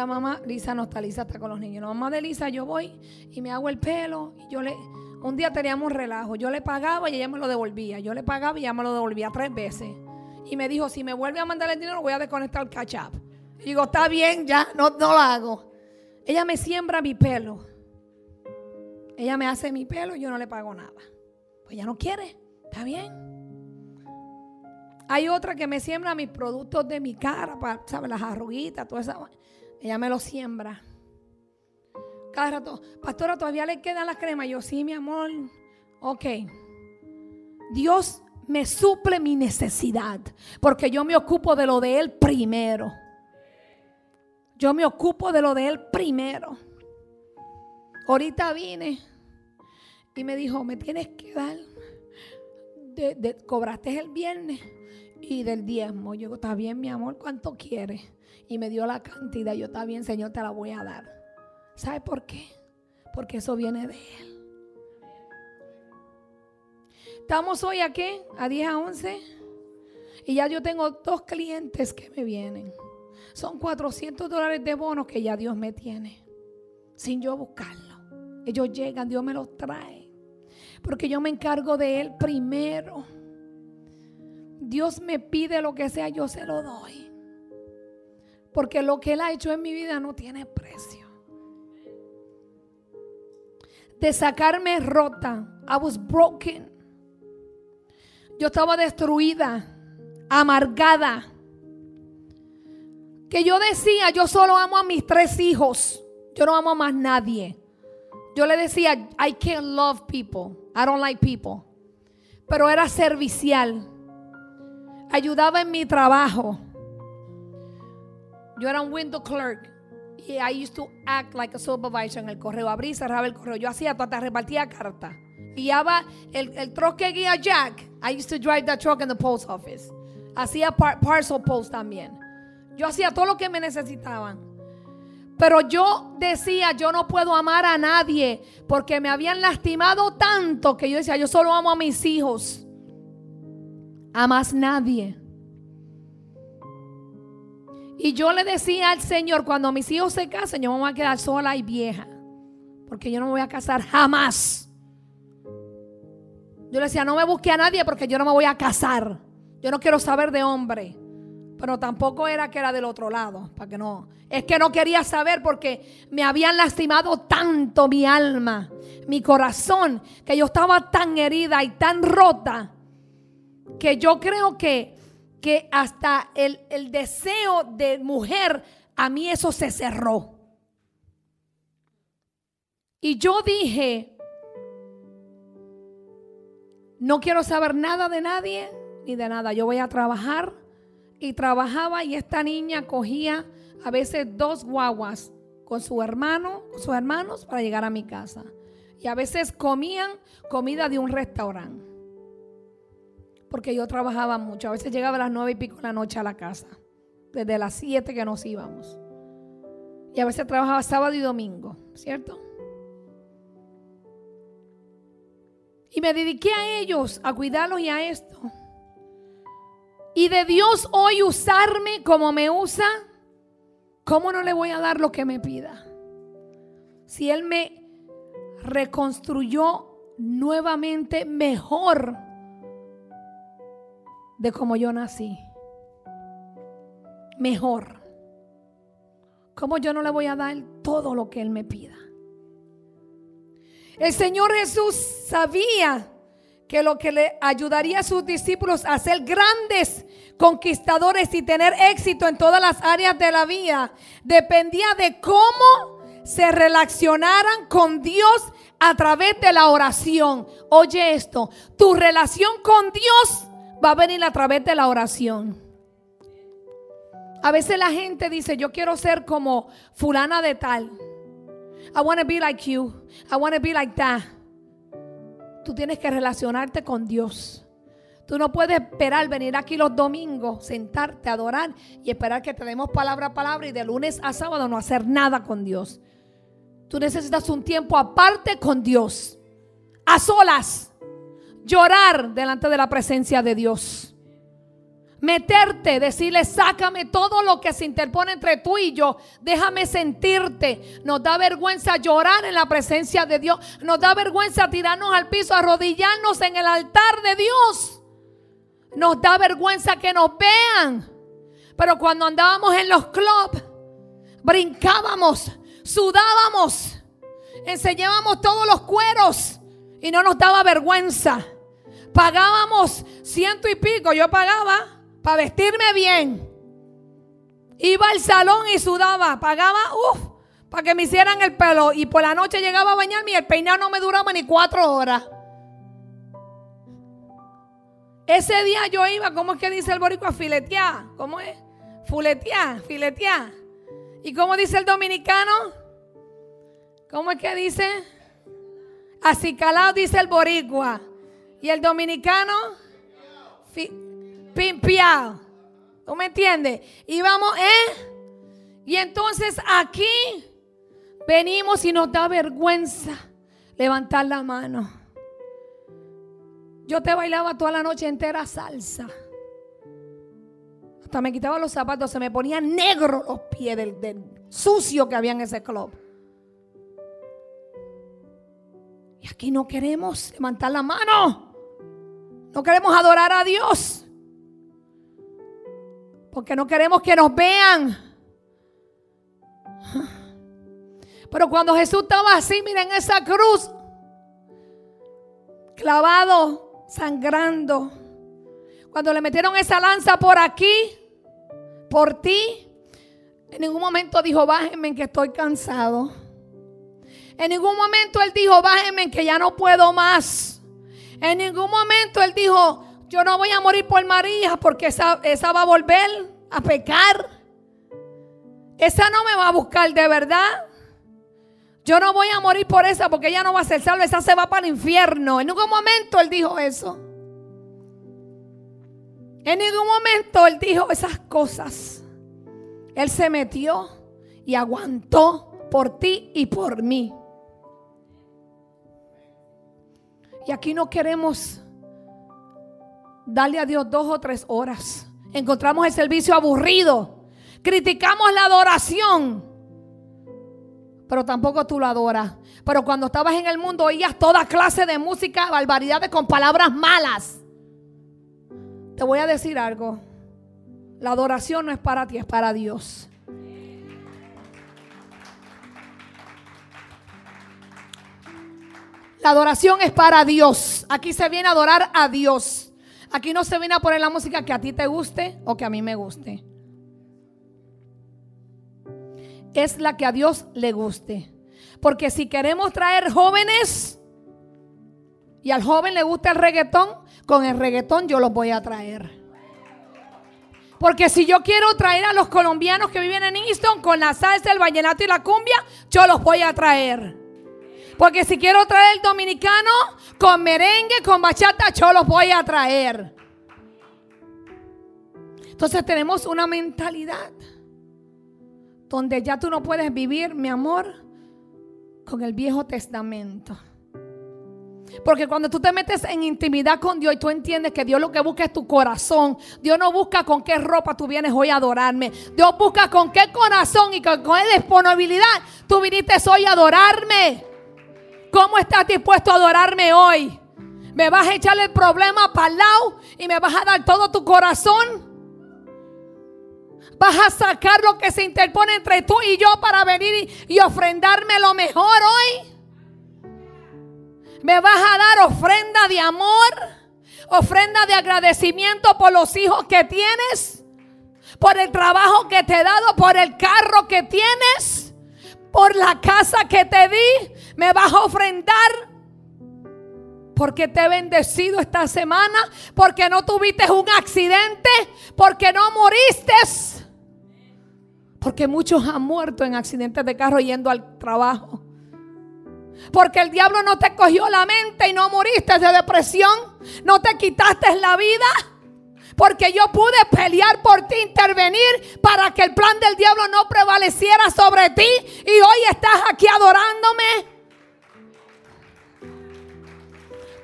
Mamá, Lisa no está, Lisa está con los niños. La mamá de Lisa, yo voy y me hago el pelo. Y yo le, un día teníamos un relajo. Yo le pagaba y ella me lo devolvía. Yo le pagaba y ella me lo devolvía tres veces. Y me dijo, si me vuelve a mandar el dinero, voy a desconectar el catch up. Y digo, está bien, ya, no, no lo hago. Ella me siembra mi pelo. Ella me hace mi pelo y yo no le pago nada. Pues ella no quiere, está bien. Hay otra que me siembra mis productos de mi cara, para, ¿sabes? Las arruguitas, toda esa. Ella me lo siembra. Cada rato, pastora, todavía le quedan las cremas. Yo, sí, mi amor. ok, Dios me suple mi necesidad, porque yo me ocupo de lo de Él primero. Yo me ocupo de lo de Él primero. Ahorita vine y me dijo, me tienes que dar, cobraste el viernes y del diezmo. Yo está bien, mi amor, ¿cuánto quieres? Y me dio la cantidad. Yo, está bien, Señor, te la voy a dar. ¿Sabe por qué? Porque eso viene de Él. Estamos hoy aquí, a 10 a 11. Y ya yo tengo dos clientes que me vienen. Son 400 dólares de bonos que ya Dios me tiene. Sin yo buscarlo. Ellos llegan, Dios me los trae. Porque yo me encargo de Él primero. Dios me pide lo que sea, yo se lo doy. Porque lo que Él ha hecho en mi vida no tiene precio. De sacarme rota. I was broken. Yo estaba destruida, amargada. Que yo decía, yo solo amo a mis tres hijos. Yo no amo a más nadie. Yo le decía, I can't love people. I don't like people. Pero era servicial. Ayudaba en mi trabajo. Yo era un window clerk. Y I used to act like a supervisor en el correo. Abrí y cerraba el correo. Yo hacía hasta repartía cartas. Guiaba el, el truck que guía Jack. I used to drive that truck in the post office. Hacía parcel post también. Yo hacía todo lo que me necesitaban. Pero yo decía, yo no puedo amar a nadie porque me habían lastimado tanto que yo decía, yo solo amo a mis hijos. A más nadie. Y yo le decía al Señor, cuando mis hijos se casen, yo me voy a quedar sola y vieja. Porque yo no me voy a casar jamás. Yo le decía, no me busque a nadie porque yo no me voy a casar. Yo no quiero saber de hombre. Pero tampoco era que era del otro lado, para que no. Es que no quería saber porque me habían lastimado tanto mi alma, mi corazón, que yo estaba tan herida y tan rota, que yo creo que, que hasta el, el deseo de mujer, a mí eso se cerró. Y yo dije, no quiero saber nada de nadie ni de nada. Yo voy a trabajar y trabajaba y esta niña cogía a veces dos guaguas con su hermano, con sus hermanos para llegar a mi casa. Y a veces comían comida de un restaurante. Porque yo trabajaba mucho. A veces llegaba a las nueve y pico de la noche a la casa. Desde las siete que nos íbamos. Y a veces trabajaba sábado y domingo, ¿cierto? Y me dediqué a ellos, a cuidarlos y a esto y de Dios hoy usarme como me usa, ¿cómo no le voy a dar lo que me pida? Si Él me reconstruyó nuevamente mejor de como yo nací. Mejor. ¿Cómo yo no le voy a dar todo lo que Él me pida? El Señor Jesús sabía que lo que le ayudaría a sus discípulos a ser grandes conquistadores y tener éxito en todas las áreas de la vida dependía de cómo se relacionaran con Dios a través de la oración. Oye esto, tu relación con Dios va a venir a través de la oración. A veces la gente dice, yo quiero ser como fulana de tal. I want to be like you. I want to be like that tú tienes que relacionarte con Dios. Tú no puedes esperar venir aquí los domingos, sentarte, adorar y esperar que te demos palabra a palabra y de lunes a sábado no hacer nada con Dios. Tú necesitas un tiempo aparte con Dios, a solas, llorar delante de la presencia de Dios meterte, decirle, sácame todo lo que se interpone entre tú y yo, déjame sentirte. Nos da vergüenza llorar en la presencia de Dios, nos da vergüenza tirarnos al piso, arrodillarnos en el altar de Dios. Nos da vergüenza que nos vean. Pero cuando andábamos en los clubs, brincábamos, sudábamos, enseñábamos todos los cueros y no nos daba vergüenza. Pagábamos ciento y pico, yo pagaba para vestirme bien. Iba al salón y sudaba, pagaba, uff, para que me hicieran el pelo. Y por la noche llegaba a bañarme y el peinado no me duraba ni cuatro horas. Ese día yo iba, ¿cómo es que dice el boricua? Filetear. ¿Cómo es? Fuletear, filetear. ¿Y cómo dice el dominicano? ¿Cómo es que dice? Acicalado dice el boricua. ¿Y el dominicano? Pimpiado. ¿Tú me entiendes? Y vamos, ¿eh? Y entonces aquí venimos y nos da vergüenza levantar la mano. Yo te bailaba toda la noche entera salsa. Hasta me quitaba los zapatos, se me ponían negros los pies del, sucio que había en ese club. Y aquí no queremos levantar la mano. No queremos adorar a Dios. Porque no queremos que nos vean. Pero cuando Jesús estaba así, miren esa cruz, clavado, sangrando. Cuando le metieron esa lanza por aquí, por ti, en ningún momento dijo, bájenme que estoy cansado. En ningún momento él dijo, bájenme que ya no puedo más. En ningún momento él dijo, yo no voy a morir por María porque esa, esa va a volver a pecar. Esa no me va a buscar de verdad. Yo no voy a morir por esa porque ella no va a ser salva. Esa se va para el infierno. En ningún momento él dijo eso. En ningún momento él dijo esas cosas. Él se metió y aguantó por ti y por mí. Y aquí no queremos darle a Dios dos o tres horas. Encontramos el servicio aburrido. Criticamos la adoración. Pero tampoco tú lo adoras. Pero cuando estabas en el mundo oías toda clase de música, barbaridades con palabras malas. Te voy a decir algo. La adoración no es para ti, es para Dios. La adoración es para Dios. Aquí se viene a adorar a Dios. Aquí no se viene a poner la música que a ti te guste o que a mí me guste es la que a Dios le guste. Porque si queremos traer jóvenes y al joven le gusta el reggaetón, con el reggaetón yo los voy a traer. Porque si yo quiero traer a los colombianos que viven en Easton con la salsa, el vallenato y la cumbia, yo los voy a traer. Porque si quiero traer el dominicano con merengue, con bachata, yo los voy a traer. Entonces tenemos una mentalidad donde ya tú no puedes vivir, mi amor, con el Viejo Testamento. Porque cuando tú te metes en intimidad con Dios y tú entiendes que Dios lo que busca es tu corazón. Dios no busca con qué ropa tú vienes hoy a adorarme. Dios busca con qué corazón y con, qué disponibilidad tú viniste hoy a adorarme. ¿Cómo estás dispuesto a adorarme hoy? ¿Me vas a echar el problema para el lado y me vas a dar todo tu corazón? Vas a sacar lo que se interpone entre tú y yo para venir y, ofrendarme lo mejor hoy. Me vas a dar ofrenda de amor, ofrenda de agradecimiento por los hijos que tienes, por el trabajo que te he dado, por el carro que tienes, por la casa que te di. Me vas a ofrendar porque te he bendecido esta semana, porque no tuviste un accidente, porque no moriste porque muchos han muerto en accidentes de carro yendo al trabajo. Porque el diablo no te cogió la mente y no moriste de depresión. No te quitaste la vida. Porque yo pude pelear por ti, intervenir para que el plan del diablo no prevaleciera sobre ti. Y hoy estás aquí adorándome.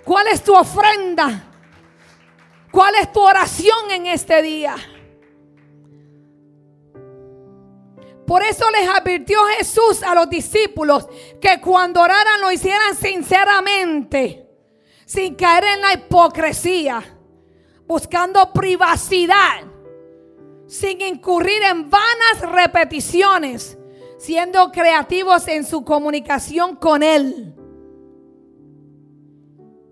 ¿Cuál es tu ofrenda? ¿Cuál es tu oración en este día? Por eso les advirtió Jesús a los discípulos que cuando oraran lo hicieran sinceramente, sin caer en la hipocresía, buscando privacidad, sin incurrir en vanas repeticiones, siendo creativos en su comunicación con Él.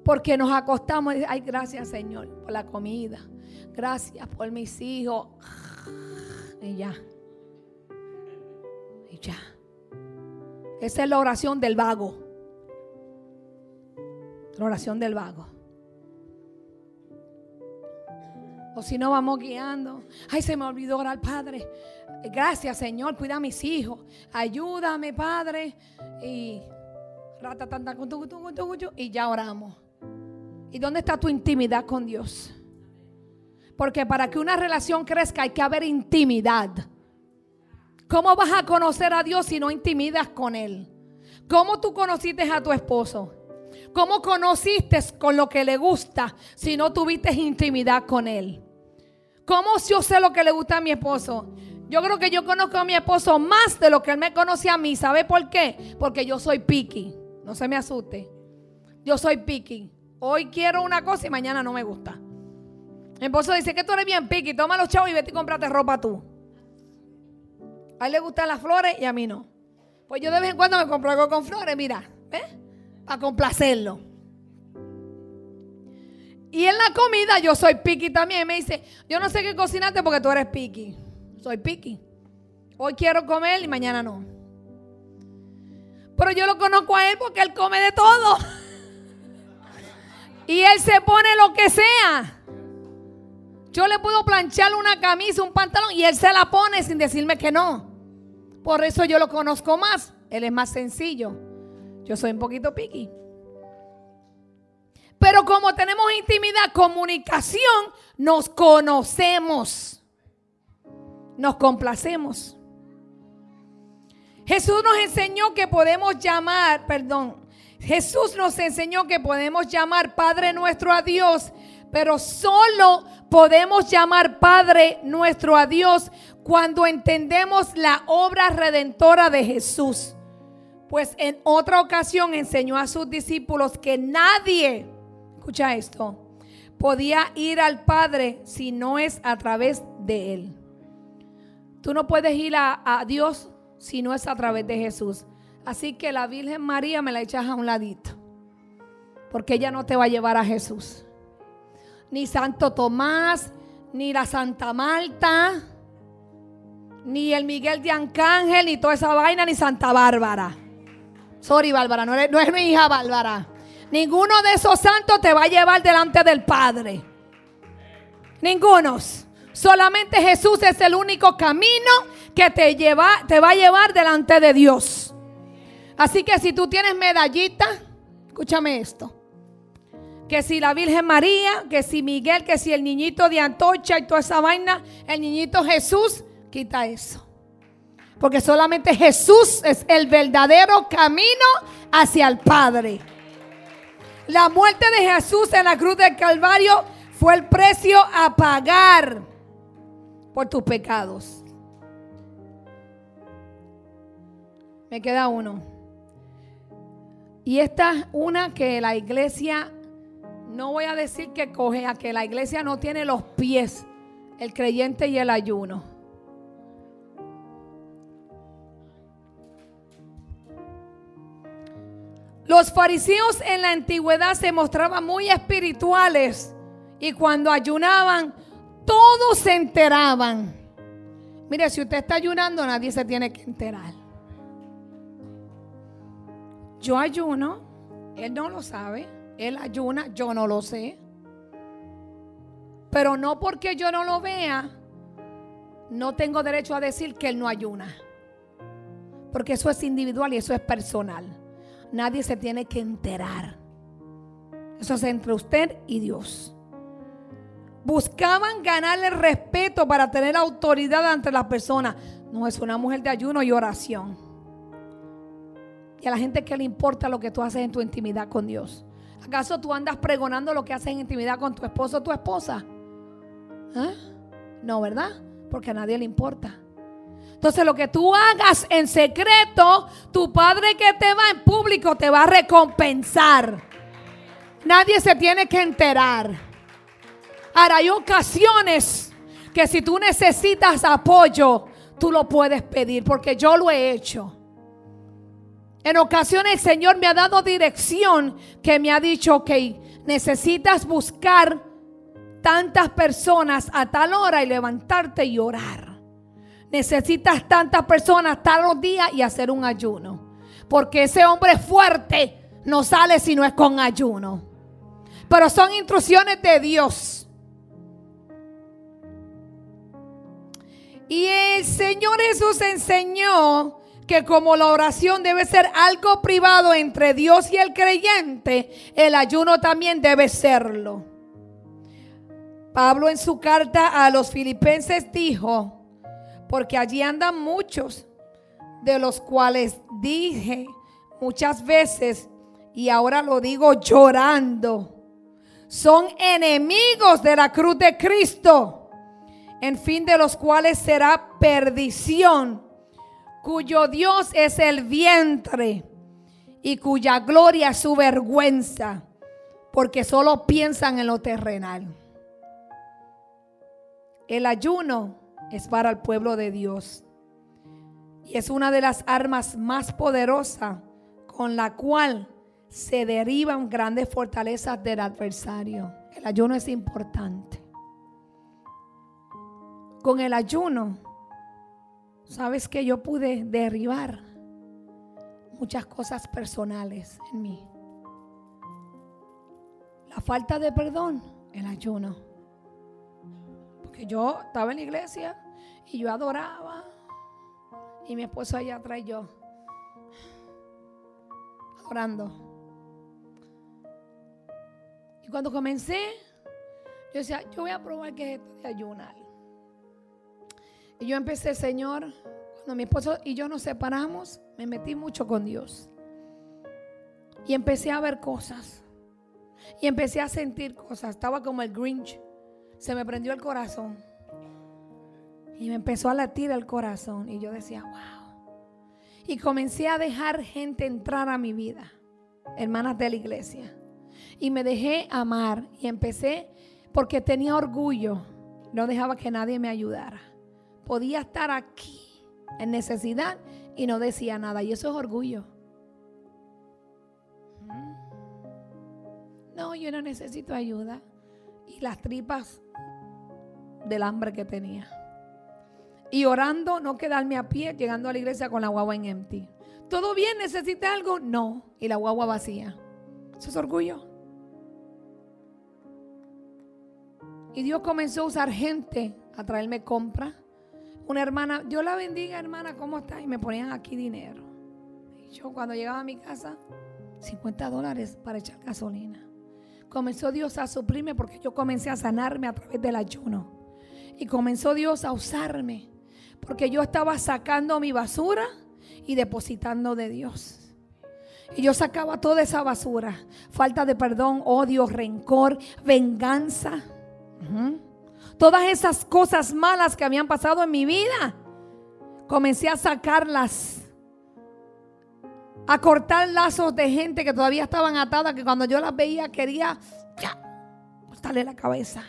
Porque nos acostamos y ay, gracias Señor por la comida. Gracias por mis hijos. Y ya ya. Esa es la oración del vago. La oración del vago. O si no, vamos guiando. Ay, se me olvidó orar, Padre. Gracias, Señor. Cuida a mis hijos. Ayúdame, Padre. Y y ya oramos. ¿Y dónde está tu intimidad con Dios? Porque para que una relación crezca hay que haber intimidad. ¿Cómo vas a conocer a Dios si no intimidas con Él? ¿Cómo tú conociste a tu esposo? ¿Cómo conociste con lo que le gusta si no tuviste intimidad con Él? ¿Cómo yo sé lo que le gusta a mi esposo? Yo creo que yo conozco a mi esposo más de lo que él me conoce a mí. ¿Sabe por qué? Porque yo soy picky. No se me asuste. Yo soy picky. Hoy quiero una cosa y mañana no me gusta. Mi esposo dice que tú eres bien picky. Toma los chavos y vete y cómprate ropa tú. A él le gustan las flores y a mí no. Pues yo de vez en cuando me compro algo con flores, mira, ¿ves? Para complacerlo. Y en la comida yo soy picky también. Me dice, yo no sé qué cocinarte porque tú eres picky. Soy picky. Hoy quiero comer y mañana no. Pero yo lo conozco a él porque él come de todo. Y él se pone lo que sea. Yo le puedo planchar una camisa, un pantalón y él se la pone sin decirme que no. Por eso yo lo conozco más. Él es más sencillo. Yo soy un poquito piqui. Pero como tenemos intimidad, comunicación, nos conocemos. Nos complacemos. Jesús nos enseñó que podemos llamar, perdón, Jesús nos enseñó que podemos llamar Padre nuestro a Dios, pero solo podemos llamar Padre nuestro a Dios cuando entendemos la obra redentora de Jesús. Pues en otra ocasión enseñó a sus discípulos que nadie, escucha esto, podía ir al Padre si no es a través de Él. Tú no puedes ir a, a Dios si no es a través de Jesús. Así que la Virgen María me la echas a un ladito. Porque ella no te va a llevar a Jesús. Ni Santo Tomás, ni la Santa Marta, ni el Miguel de Arcángel, ni toda esa vaina, ni Santa Bárbara. Sorry, Bárbara, no, no es mi hija Bárbara. Ninguno de esos santos te va a llevar delante del Padre. Ningunos. Solamente Jesús es el único camino que te, lleva, te va a llevar delante de Dios. Así que si tú tienes medallita, escúchame esto. Que si la Virgen María, que si Miguel, que si el niñito de Antocha y toda esa vaina, el niñito Jesús, quita eso. Porque solamente Jesús es el verdadero camino hacia el Padre. La muerte de Jesús en la cruz del Calvario fue el precio a pagar por tus pecados. Me queda uno. Y esta es una que la iglesia, no voy a decir que coge, a que la iglesia no tiene los pies, el creyente y el ayuno. Los fariseos en la antigüedad se mostraban muy espirituales y cuando ayunaban todos se enteraban. Mire, si usted está ayunando, nadie se tiene que enterar. Yo ayuno, él no lo sabe. Él ayuna, yo no lo sé. Pero no porque yo no lo vea, no tengo derecho a decir que él no ayuna. Porque eso es individual y eso es personal. Nadie se tiene que enterar. Eso es entre usted y Dios buscaban ganarle respeto para tener autoridad ante las personas. No es una mujer de ayuno y oración. Y a la gente que le importa lo que tú haces en tu intimidad con Dios. ¿Acaso tú andas pregonando lo que haces en intimidad con tu esposo o tu esposa? ¿Ah? No, ¿verdad? Porque a nadie le importa. Entonces lo que tú hagas en secreto, tu padre que te va en público te va a recompensar. Nadie se tiene que enterar. Ahora hay ocasiones que si tú necesitas apoyo, tú lo puedes pedir, porque yo lo he hecho. En ocasiones el Señor me ha dado dirección que me ha dicho, que necesitas buscar tantas personas a tal hora y levantarte y orar. Necesitas tantas personas tal día y hacer un ayuno. Porque ese hombre fuerte no sale si no es con ayuno. Pero son instrucciones de Dios. Y el Señor Jesús enseñó que como la oración debe ser algo privado entre Dios y el creyente, el ayuno también debe serlo. Pablo en su carta a los filipenses dijo, porque allí andan muchos, de los cuales dije muchas veces, y ahora lo digo llorando, son enemigos de la cruz de Cristo, en fin de los cuales será perdición cuyo Dios es el vientre y cuya gloria es su vergüenza, porque solo piensan en lo terrenal. El ayuno es para el pueblo de Dios y es una de las armas más poderosas con la cual se derivan grandes fortalezas del adversario. El ayuno es importante. Con el ayuno Sabes que yo pude derribar muchas cosas personales en mí. La falta de perdón, el ayuno. Porque yo estaba en la iglesia y yo adoraba. Y mi esposo allá atrás yo adorando. Y cuando comencé, yo decía, yo voy a probar que es esto de ayunar. Y yo empecé, Señor, cuando mi esposo y yo nos separamos, me metí mucho con Dios. Y empecé a ver cosas. Y empecé a sentir cosas. Estaba como el Grinch. Se me prendió el corazón. Y me empezó a latir el corazón. Y yo decía, wow. Y comencé a dejar gente entrar a mi vida. Hermanas de la iglesia. Y me dejé amar. Y empecé porque tenía orgullo. No dejaba que nadie me ayudara podía estar aquí en necesidad y no decía nada. Y eso es orgullo. Mm. No, yo no necesito ayuda. Y las tripas del hambre que tenía. Y orando, no quedarme a pie, llegando a la iglesia con la guagua en empty. ¿Todo bien? ¿Necesita algo? No. Y la guagua vacía. Eso es orgullo. Y Dios comenzó a usar gente a traerme compra una hermana, Dios la bendiga, hermana, ¿cómo está? Y me ponían aquí dinero. Yo cuando llegaba a mi casa, 50 dólares para echar gasolina. Comenzó Dios a suplirme porque yo comencé a sanarme a través del ayuno. Y comenzó Dios a usarme porque yo estaba sacando mi basura y depositando de Dios. Y yo sacaba toda esa basura. Falta de perdón, odio, rencor, venganza todas esas cosas malas que habían pasado en mi vida, comencé a sacarlas. A cortar lazos de gente que todavía estaban atadas, que cuando yo las veía quería ya, cortarle la cabeza.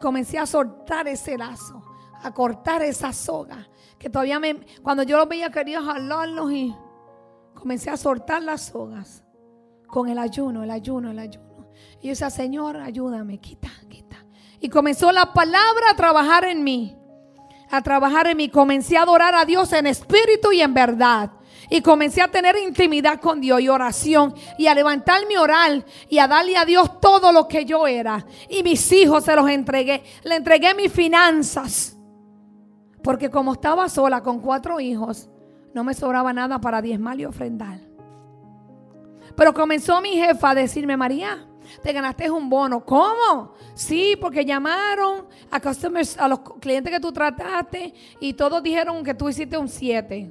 Comencé a soltar ese lazo, a cortar esa soga, que todavía me, cuando yo los veía quería jalarlos y comencé a soltar las sogas con el ayuno, el ayuno, el ayuno. Y yo decía, Señor, ayúdame, quita, quita. Y comenzó la palabra a trabajar en mí. A trabajar en mí. Comencé a adorar a Dios en espíritu y en verdad. Y comencé a tener intimidad con Dios y oración. Y a levantar mi oral y a darle a Dios todo lo que yo era. Y mis hijos se los entregué. Le entregué mis finanzas. Porque como estaba sola con cuatro hijos, no me sobraba nada para diezmar y ofrendar. Pero comenzó mi jefa a decirme, María, te ganaste un bono. ¿Cómo? Sí, porque llamaron a customers, a los clientes que tú trataste y todos dijeron que tú hiciste un 7.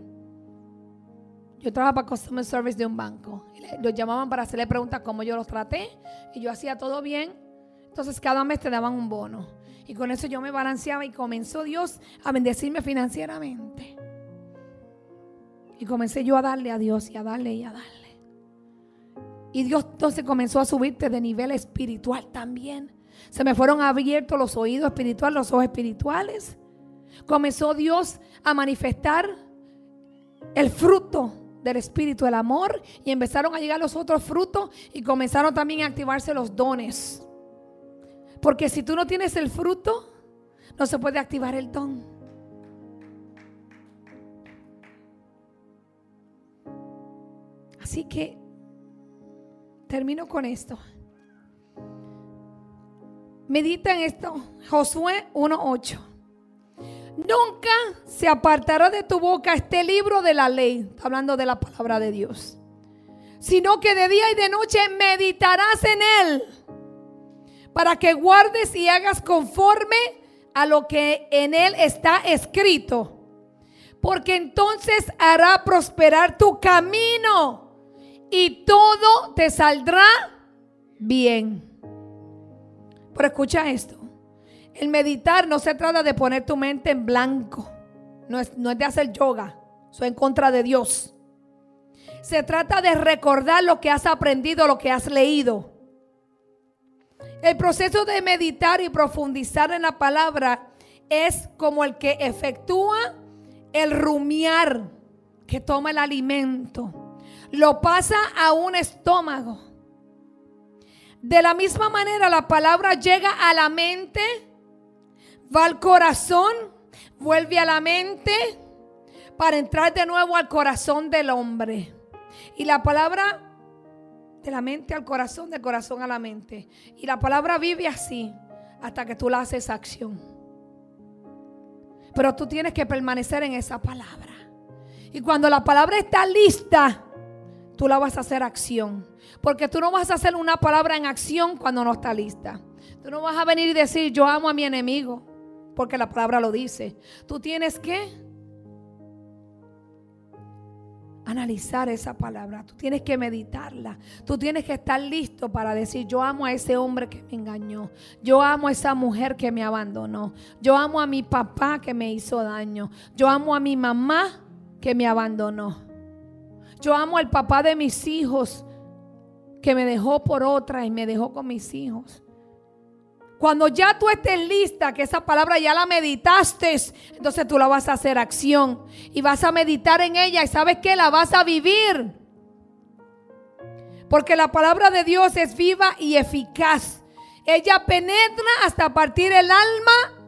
Yo trabajaba para Customer Service de un banco. los llamaban para hacerle preguntas cómo yo los traté y yo hacía todo bien. Entonces cada mes te daban un bono. Y con eso yo me balanceaba y comenzó Dios a bendecirme financieramente. Y comencé yo a darle a Dios y a darle y a darle. Y Dios entonces comenzó a subirte de nivel espiritual también. Se me fueron abiertos los oídos espirituales, los ojos espirituales. Comenzó Dios a manifestar el fruto del espíritu, el amor, y empezaron a llegar los otros frutos y comenzaron también a activarse los dones. Porque si tú no tienes el fruto, no se puede activar el don. Así que Termino con esto. Medita en esto. Josué 1.8. Nunca se apartará de tu boca este libro de la ley, hablando de la palabra de Dios, sino que de día y de noche meditarás en él, para que guardes y hagas conforme a lo que en él está escrito, porque entonces hará prosperar tu camino y todo te saldrá bien. Pero escucha esto. El meditar no se trata de poner tu mente en blanco. No es, no es de hacer yoga. Eso es en contra de Dios. Se trata de recordar lo que has aprendido, lo que has leído. El proceso de meditar y profundizar en la palabra es como el que efectúa el rumiar que toma el alimento. Lo pasa a un estómago. De la misma manera la palabra llega a la mente va al corazón, vuelve a la mente para entrar de nuevo al corazón del hombre. Y la palabra de la mente al corazón, del corazón a la mente. Y la palabra vive así hasta que tú la haces acción. Pero tú tienes que permanecer en esa palabra. Y cuando la palabra está lista, tú la vas a hacer acción. Porque tú no vas a hacer una palabra en acción cuando no está lista. Tú no vas a venir y decir, yo amo a mi enemigo porque la palabra lo dice. Tú tienes que analizar esa palabra, tú tienes que meditarla, tú tienes que estar listo para decir, yo amo a ese hombre que me engañó, yo amo a esa mujer que me abandonó, yo amo a mi papá que me hizo daño, yo amo a mi mamá que me abandonó, yo amo al papá de mis hijos que me dejó por otra y me dejó con mis hijos. Cuando ya tú estés lista, que esa palabra ya la meditaste, entonces tú la vas a hacer acción y vas a meditar en ella y sabes que la vas a vivir. Porque la palabra de Dios es viva y eficaz. Ella penetra hasta partir el alma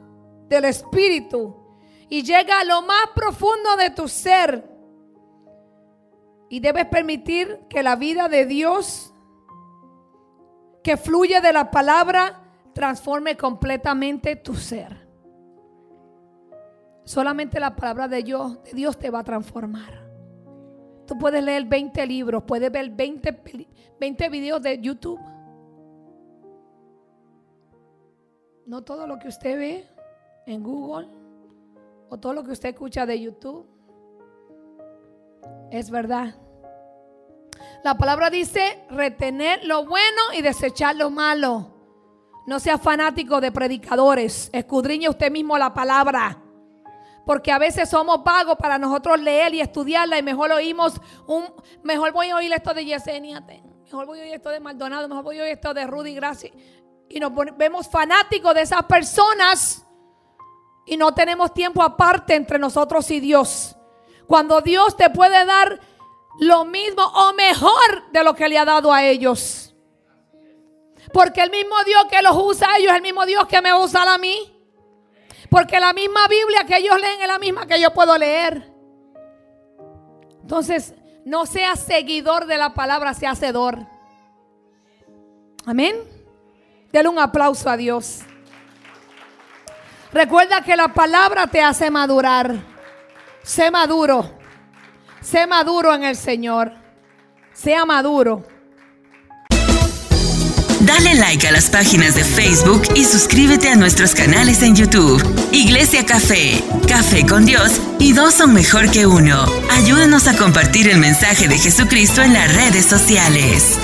del espíritu y llega a lo más profundo de tu ser. Y debes permitir que la vida de Dios que fluye de la palabra transforme completamente tu ser. Solamente la palabra de Dios, de Dios te va a transformar. Tú puedes leer 20 libros, puedes ver 20, 20 videos de YouTube. No todo lo que usted ve en Google o todo lo que usted escucha de YouTube es verdad. La palabra dice retener lo bueno y desechar lo malo. No sea fanático de predicadores. Escudriñe usted mismo la palabra. Porque a veces somos vagos para nosotros leer y estudiarla y mejor oímos un, mejor voy a oír esto de Yesenia, mejor voy a oír esto de Maldonado, mejor voy a oír esto de Rudy Gracia. Y nos vemos fanáticos de esas personas y no tenemos tiempo aparte entre nosotros y Dios. Cuando Dios te puede dar lo mismo o mejor de lo que le ha dado a ellos. Porque el mismo Dios que los usa a ellos es el mismo Dios que me usa a mí. Porque la misma Biblia que ellos leen es la misma que yo puedo leer. Entonces, no seas seguidor de la palabra, sea hacedor. Amén. Dele un aplauso a Dios. Recuerda que la palabra te hace madurar. Sé maduro. Sé maduro en el Señor. Sea maduro. Dale like a las páginas de Facebook y suscríbete a nuestros canales en YouTube. Iglesia Café, Café con Dios y dos son mejor que uno. Ayúdanos a compartir el mensaje de Jesucristo en las redes sociales.